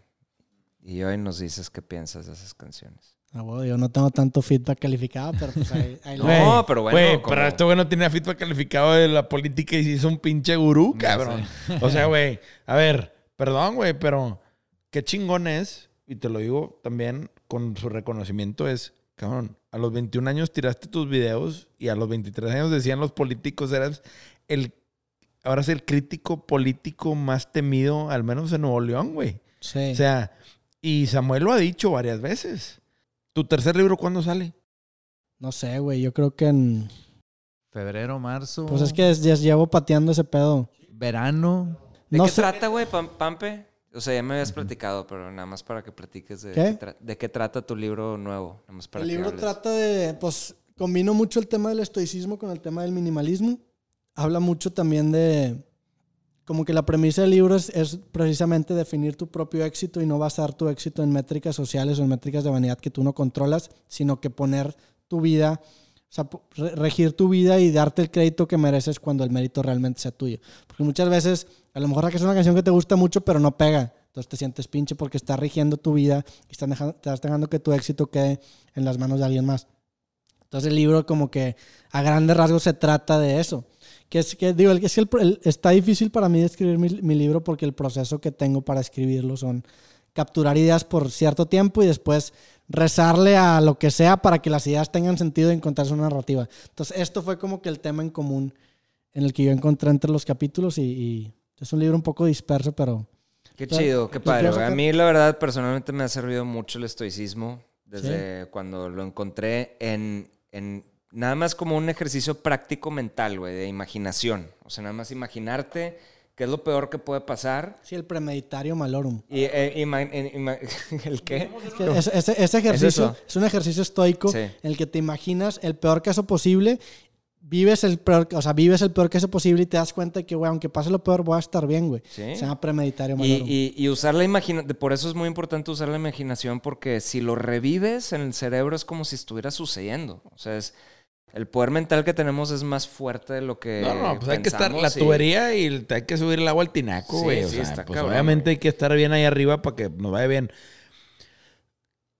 Y hoy nos dices qué piensas de esas canciones.
Ah, bueno, yo no tengo tanto feedback calificado, pero pues ahí, ahí lo-
No, pero bueno,
Güey,
como-
pero este güey no tenía feedback calificado de la política y se hizo un pinche gurú, cabrón. O sea, güey, a ver, perdón, güey, pero qué chingón es, y te lo digo también con su reconocimiento, es, cabrón, a los 21 años tiraste tus videos y a los 23 años decían los políticos, eras el, ahora es el crítico político más temido, al menos en Nuevo León, güey.
Sí.
O sea, y Samuel lo ha dicho varias veces. ¿Tu tercer libro cuándo sale?
no sé, güey, yo creo que en...
Febrero, marzo.
Pues es que ya llevo pateando ese pedo.
Verano.
¿De
No
qué
sé.
trata, güey, Pam- Pampe? O sea, ya me habías platicado, pero nada más para que platiques de
¿Qué?
tra- de qué trata tu libro nuevo. Nada más para
el
que
libro
hables.
trata de, pues, combino mucho el tema del estoicismo con el tema del minimalismo. Habla mucho también de, como que la premisa del libro es, es precisamente definir tu propio éxito y no basar tu éxito en métricas sociales o en métricas de vanidad que tú no controlas, sino que poner tu vida, o sea, regir tu vida y darte el crédito que mereces cuando el mérito realmente sea tuyo. Porque muchas veces, a lo mejor es una canción que te gusta mucho, pero no pega. Entonces te sientes pinche porque está rigiendo tu vida y estás dejando, estás dejando que tu éxito quede en las manos de alguien más. Entonces el libro como que a grandes rasgos se trata de eso. Que es que digo, es que el- el- está difícil para mí escribir mi, mi libro porque el proceso que tengo para escribirlo son capturar ideas por cierto tiempo y después rezarle a lo que sea para que las ideas tengan sentido y encontrarse una narrativa. Entonces esto fue como que el tema en común en el que yo encontré entre los capítulos y, y es un libro un poco disperso, pero
Qué chido, qué padre. A mí, la verdad, personalmente me ha servido mucho el estoicismo desde cuando lo encontré en, en nada más como un ejercicio práctico mental, güey, de imaginación. O sea, nada más imaginarte qué es lo peor que puede pasar.
sí, el premeditario malorum.
Y, eh, ima- ima- ¿El qué?
Es que ese, ejercicio es, un ejercicio estoico
Sí.
en el que te imaginas el peor caso posible, vives el peor, o sea, vives el peor caso posible y te das cuenta de que, güey, aunque pase lo peor, voy a estar bien, güey.
Sí.
Se llama premeditario
Y,
malorum.
y- y usar la imaginación, por eso es muy importante usar la imaginación, porque si lo revives en el cerebro es como si estuviera sucediendo. O sea, es, el poder mental que tenemos es más fuerte de lo que.
No, no, pues hay que estar la
pensamos y-
tubería y el- hay que subir el agua al tinaco,
Sí,
güey. o
sí,
sea,
está
pues
cabrón,
obviamente
güey.
hay que estar bien ahí arriba para que nos vaya bien.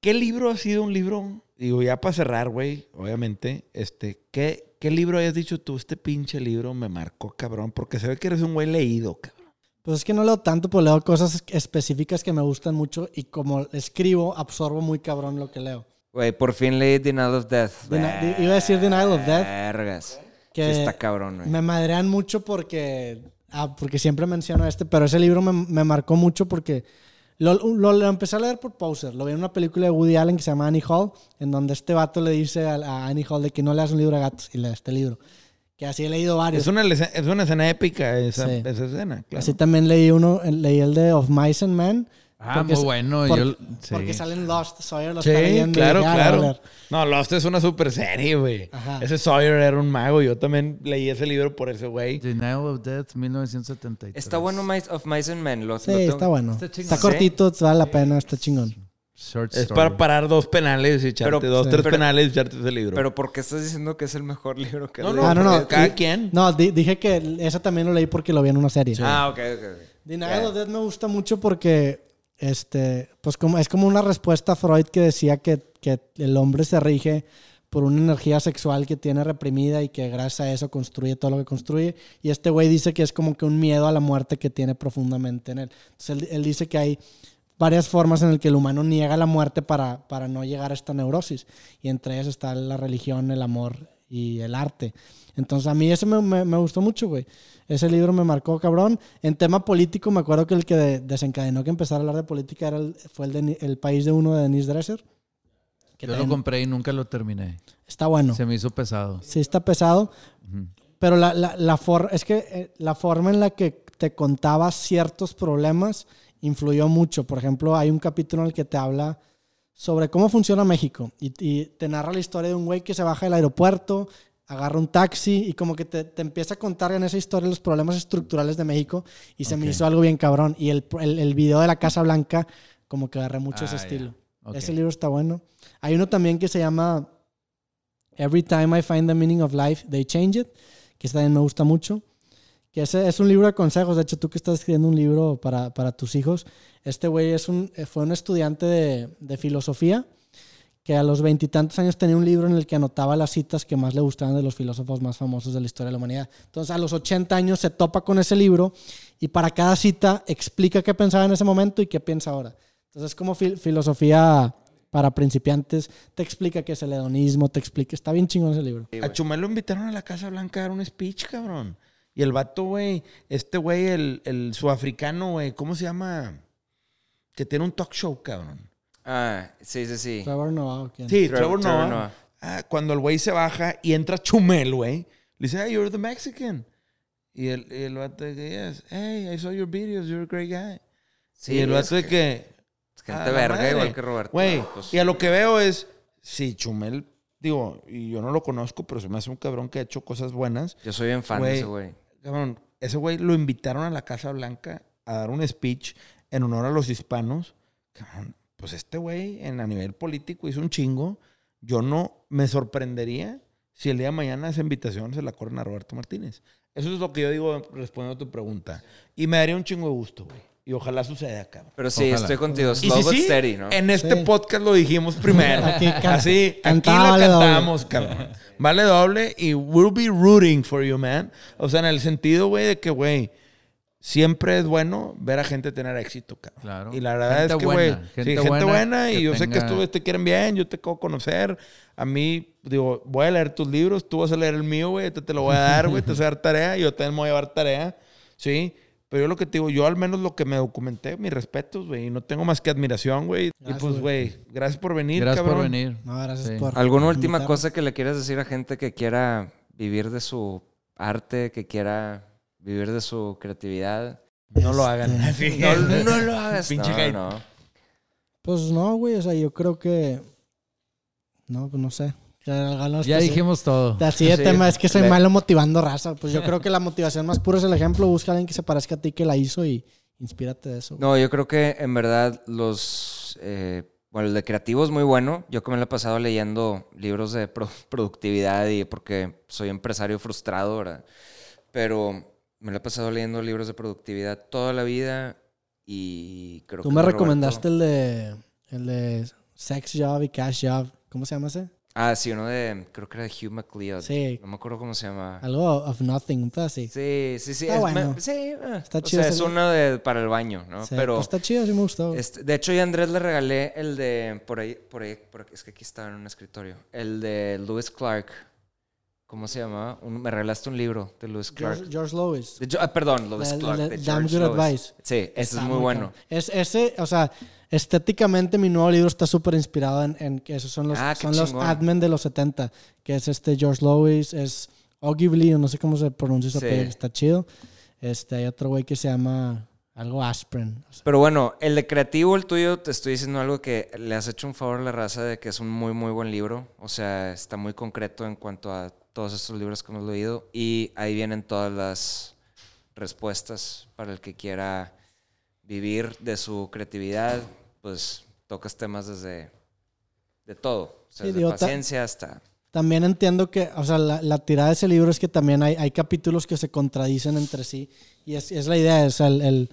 ¿Qué libro ha sido un libro? Digo, ya para cerrar, güey, obviamente, este, ¿qué, ¿qué libro hayas dicho tú? Este pinche libro me marcó, cabrón, porque se ve que eres un güey leído, cabrón.
Pues es que no leo tanto, pues leo cosas específicas que me gustan mucho y como escribo, absorbo muy cabrón lo que leo.
Güey, por fin leí Denial of Death.
Deni- iba a decir Denial of Death.
Vergas.
Que
sí está cabrón, güey.
Me madrean mucho porque, ah, porque siempre menciono este, pero ese libro me, me marcó mucho porque lo, lo- lo empecé a leer por Poser. Lo vi en una película de Woody Allen que se llama Annie Hall, en donde este vato le dice a, a Annie Hall de que no leas un libro a gatos y lee este libro. Que así he leído varios.
Es una, es una escena épica esa,
Sí.
esa escena, claro.
Así también leí uno, leí el de Of Mice and Men.
Ah,
porque
muy bueno.
Porque,
yo- sí.
porque salen Lost, Sawyer lo
Sí,
está leyendo. y
claro,
dije, "Ah, lo voy a
claro.
leer".
No, Lost es una super serie, güey. Ese Sawyer era un mago. Yo también leí ese libro por ese güey.
Denial of Death, 1973.
Está bueno Mice of Mice and Men. Lo,
Sí,
lo
está bueno.
Está
Está, cortito, vale la pena, está chingón.
Short
Es
story.
para parar dos penales y echarte
Pero-
dos,
sí.
tres
pero-
penales y echarte ese libro.
Pero ¿por qué estás diciendo que es el mejor libro que
no, no?
Ah, no, no.
porque cada
Y-
quien.
No, di- dije que ese también lo leí porque lo vi en una serie.
Ah, ok, ok.
Denial
Ya.
of Death me gusta mucho porque este, pues como, es como una respuesta a Freud que decía que, que el hombre se rige por una energía sexual que tiene reprimida y que gracias a eso construye todo lo que construye. Y este güey dice que es como que un miedo a la muerte que tiene profundamente en él. Entonces él, dice que hay varias formas en las que el humano niega la muerte para, para no llegar a esta neurosis. Y entre ellas está la religión, el amor y el arte. Entonces a mí ese me, me- me gustó mucho, güey. Ese libro me marcó, cabrón. En tema político, me acuerdo que el que de- desencadenó que empezara a hablar de política era el, fue el de El País de Uno de Denise Dresser. Que
Yo lo compré y nunca lo terminé.
Está bueno.
Se me hizo pesado.
Sí está pesado, pero la, la, la for- es que eh, la forma en la que te contaba ciertos problemas influyó mucho. Por ejemplo, hay un capítulo en el que te habla sobre cómo funciona México y, y te narra la historia de un güey que se baja del aeropuerto, agarra un taxi y como que te, te empieza a contar en esa historia los problemas estructurales de México y se me
Ok.
hizo algo bien cabrón. Y el, el, el video de la Casa Blanca como que agarré mucho ese
Ah,
estilo. Ese libro está bueno. Hay uno también que se llama Every Time I Find the Meaning of Life, They Change It, que también me gusta mucho. Que ese es un libro de consejos. De hecho, tú que estás escribiendo un libro para, para tus hijos, este güey es un, eh, fue un estudiante de, de filosofía que a los veintitantos años tenía un libro en el que anotaba las citas que más le gustaban de los filósofos más famosos de la historia de la humanidad. Entonces, a los 80 años se topa con ese libro y para cada cita explica qué pensaba en ese momento y qué piensa ahora. Entonces, es como fil- filosofía para principiantes. Te explica qué es el hedonismo, te explica. Está bien chingón ese libro.
A. Chumel lo invitaron a la Casa Blanca a dar un speech, cabrón. Y el vato, güey, este güey, el, el sudafricano, güey, ¿cómo se llama? Que tiene un talk show, cabrón.
Ah, sí, sí, sí.
Trevor Noah, ¿o quién?
Sí,
Trevor-
Trevor,
Trevor
Noah.
Noah.
Ah, cuando el güey se baja y entra Chumel, güey, le dice, hey, you're the Mexican. Y el, y el vato dice, yes, hey, I saw your videos, you're a great guy.
Sí,
y el vato de que...
Es gente
"A la
verga,
madre".
igual que Roberto.
Güey,
pues,
y a lo que veo es, sí, Chumel, digo, y yo no lo conozco, pero se me hace un cabrón que ha hecho cosas buenas.
yo soy bien fan de ese güey.
Cabrón, ese güey lo invitaron a la Casa Blanca a dar un speech en honor a los hispanos. Cabrón, pues este güey en a nivel político hizo un chingo. Yo no me sorprendería si el día de mañana esa invitación se la corren a Roberto Martínez. Eso es lo que yo digo respondiendo a tu pregunta. Y me daría un chingo de gusto, güey. Y ojalá suceda, cabrón.
Pero sí,
Ojalá.
estoy contigo. Slow
si
but
sí,
steady, ¿no?
en este
Sí.
podcast lo dijimos primero.
Aquí
Así, aquí
cantaba
la
vale doble.
cantamos, cabrón. Vale doble y we'll be rooting for you, man. O sea, en el sentido, güey, de que, güey, siempre es bueno ver a gente tener éxito, cabrón.
Claro.
Y la verdad
Gente
es que, güey,
buena,
sí,
gente
gente buena,
buena
y yo sé que
tenga-
tú te quieren bien, yo te puedo conocer. A mí, digo, voy a leer tus libros, tú vas a leer el mío, güey, te, te lo voy a dar, güey, te voy a dar tarea, yo también me voy a llevar tarea, ¿sí? Pero yo lo que te digo, yo al menos lo que me documenté, mis respetos, güey, y no tengo más que admiración, güey. Y pues,
güey.
gracias por venir,
Gracias
cabrón.
por venir.
No, gracias
Sí.
por.
¿Alguna última
invitarme.
cosa que le quieras decir a gente que quiera vivir de su arte, que quiera vivir de su creatividad?
No lo hagan.
Este,
No, no lo hagas.
Pinche
no,
hate.
no.
Pues no, güey. O sea, yo creo que. No, pues no sé. Ya, pues,
dijimos todo.
Así de
Sí.
tema, es que soy
Le-
malo motivando raza. Pues yo creo que la motivación más pura es el ejemplo. Busca a alguien que se parezca a ti que la hizo y inspírate de eso.
No, yo creo que en verdad los... eh, bueno, el de creativo es muy bueno. Yo que me lo he pasado leyendo libros de pro- productividad y porque soy empresario frustrado, ¿verdad? Pero me lo he pasado leyendo libros de productividad toda la vida y creo
Tú
que
me
Roberto-
recomendaste el de. El de Sex Job y Cash Job. ¿Cómo se llama ese?
Ah, sí, uno de... Creo que era de Hugh McLeod.
Sí.
No me acuerdo cómo se llama.
Algo of Nothing, un pedo así.
Sí, sí, sí.
Está
es-
bueno.
me- sí, eh,
Está
o
chido
sea,
ese
es uno de, para el baño, ¿no?
Sí,
Pero...
pues está chido, sí me gustó.
Este, de hecho, yo a Andrés le regalé el de. Por ahí, por ahí, por es que aquí estaba en un escritorio. El de Lewis Clark. ¿Cómo se llamaba? Un- me regalaste un libro de Lewis Clark.
George, George Lewis.
De ah, perdón, Lewis
El-
Clark.
el
de
Damn Good
Lewis.
Advice.
Sí, ese
Está
es muy bueno.
Es, ese, o sea, estéticamente mi nuevo libro está súper inspirado en, en que esos son los,
Ah,
son los admin de los 70, que es este George Lewis, es Ogilvy, no sé cómo se pronuncia su
Sí.
apellido, está chido. Este, hay otro güey que se llama algo Aspirin. o sea,
Pero bueno, el de creativo, el tuyo, te estoy diciendo algo que le has hecho un favor a la raza de que es un muy, muy buen libro. O sea, está muy concreto en cuanto a todos estos libros que hemos leído. Y ahí vienen todas las respuestas para el que quiera vivir de su creatividad. Pues tocas temas desde de todo. O sea,
Sí,
desde
digo,
paciencia hasta...
También entiendo que, o sea, la, la tirada de ese libro es que también hay, hay capítulos que se contradicen entre sí. Y es, es la idea, el, el,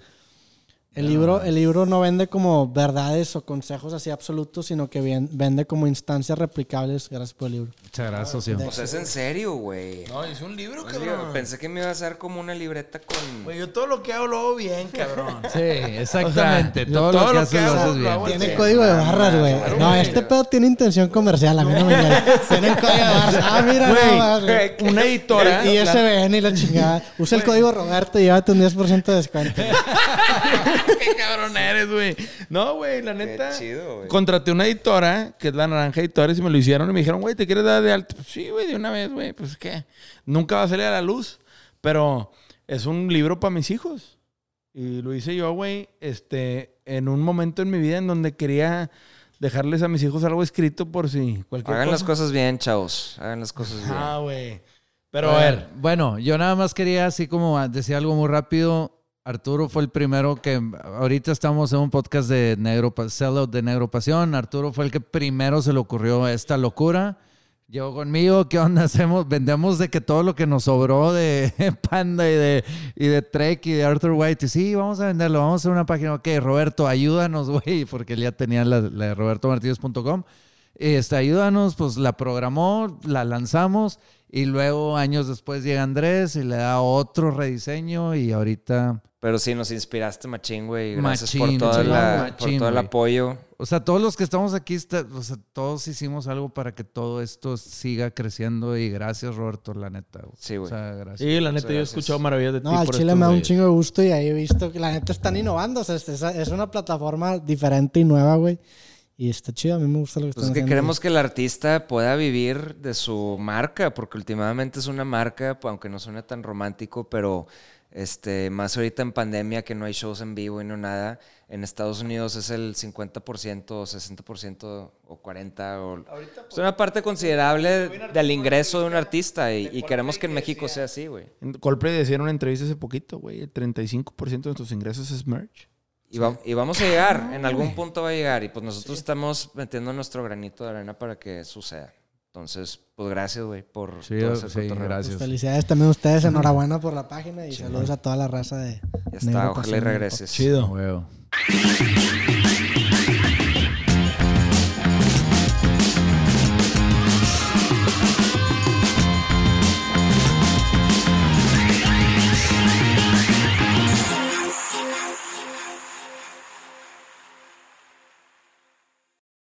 el libro, el libro no vende como verdades o consejos así absolutos, sino que bien- vende como instancias replicables. Gracias por el libro.
Muchas gracias, socio.
O sea, es en serio, güey.
No, es un libro,
Es libro. Pensé que me iba a hacer como una libreta con...
Güey, yo todo lo que hago lo hago bien, cabrón.
Sí, exactamente.
O sea,
todo, lo que haces lo
hago,
haces bien.
hago
Tiene código de barras, güey.
claro,
no,
güey.
este pedo tiene intención comercial. A mí no me. Tiene código de barras. Ah, mira,
Güey,
güey,
una editora.
Y ISBN y la chingada. Usa el código Roberto y llévate un 10% de descuento.
Qué cabrón eres, güey. No, güey, la neta.
chido, güey.
Contraté una editora, que es la Naranja Editores, y me lo hicieron y me dijeron, güey, ¿te quieres dar de alto? Pues sí, güey, de una vez, güey. Pues qué. Nunca va a salir a la luz. Pero es un libro para mis hijos. Y lo hice yo, güey, este, en un momento en mi vida en donde quería dejarles a mis hijos algo escrito por si cualquier
Hagan las
cosa.
cosas bien, chavos. Hagan las cosas bien.
Ah, güey. Pero a ver.
Bueno, yo nada más quería así como decir algo muy rápido. Arturo fue el primero que ahorita estamos en un podcast de Negro de Negro Pasión. Arturo fue el que primero se le ocurrió esta locura. Llegó conmigo, ¿qué onda hacemos? Vendemos de que todo lo que nos sobró de Panda y de, y de Trek y de Arthur White. Y sí, vamos a venderlo, vamos a hacer una página. Ok, Roberto, ayúdanos, güey, porque él ya tenía la, la de robertomartinez.com. Este, ayúdanos, pues la programó, la lanzamos y luego años después llega Andrés y le da otro rediseño y ahorita,
Pero sí, nos inspiraste machín, güey. Gracias
Machín,
por, toda
machín,
la- por
machín,
todo el apoyo.
o sea, todos los que estamos aquí, está- o sea, todos hicimos algo para que todo esto siga creciendo y gracias Roberto, la neta.
Sí, güey.
O sea, gracias.
Sí, la neta, yo he escuchado maravillas de ti.
No, al
por
chile me da un chingo de gusto y ahí he visto que la neta están innovando. O sea, es, una plataforma diferente y nueva, güey. Y está chido, a mí me gusta lo que
Pues
están
es que
haciendo.
queremos que el artista pueda vivir de su marca, porque últimamente es una marca, pues, aunque no suene tan romántico, pero Este, más ahorita en pandemia que no hay shows en vivo y no nada. En Estados Unidos es el 50%, 60% o 40%. O, es una parte considerable del ingreso de un artista y, y queremos que en México sea así, güey.
Coldplay decía en una entrevista hace poquito, güey, el 35% de nuestros ingresos es merch.
Y, va- y vamos a llegar, en algún punto va a llegar. Y pues nosotros estamos metiendo nuestro granito de arena para que suceda. Entonces, pues gracias, güey, por
Sí,
todo ese
sí.
Pues felicidades también a ustedes, enhorabuena por la página y saludos a toda la raza de
Ya está, ojalá y regreses.
Chido.
Huevo.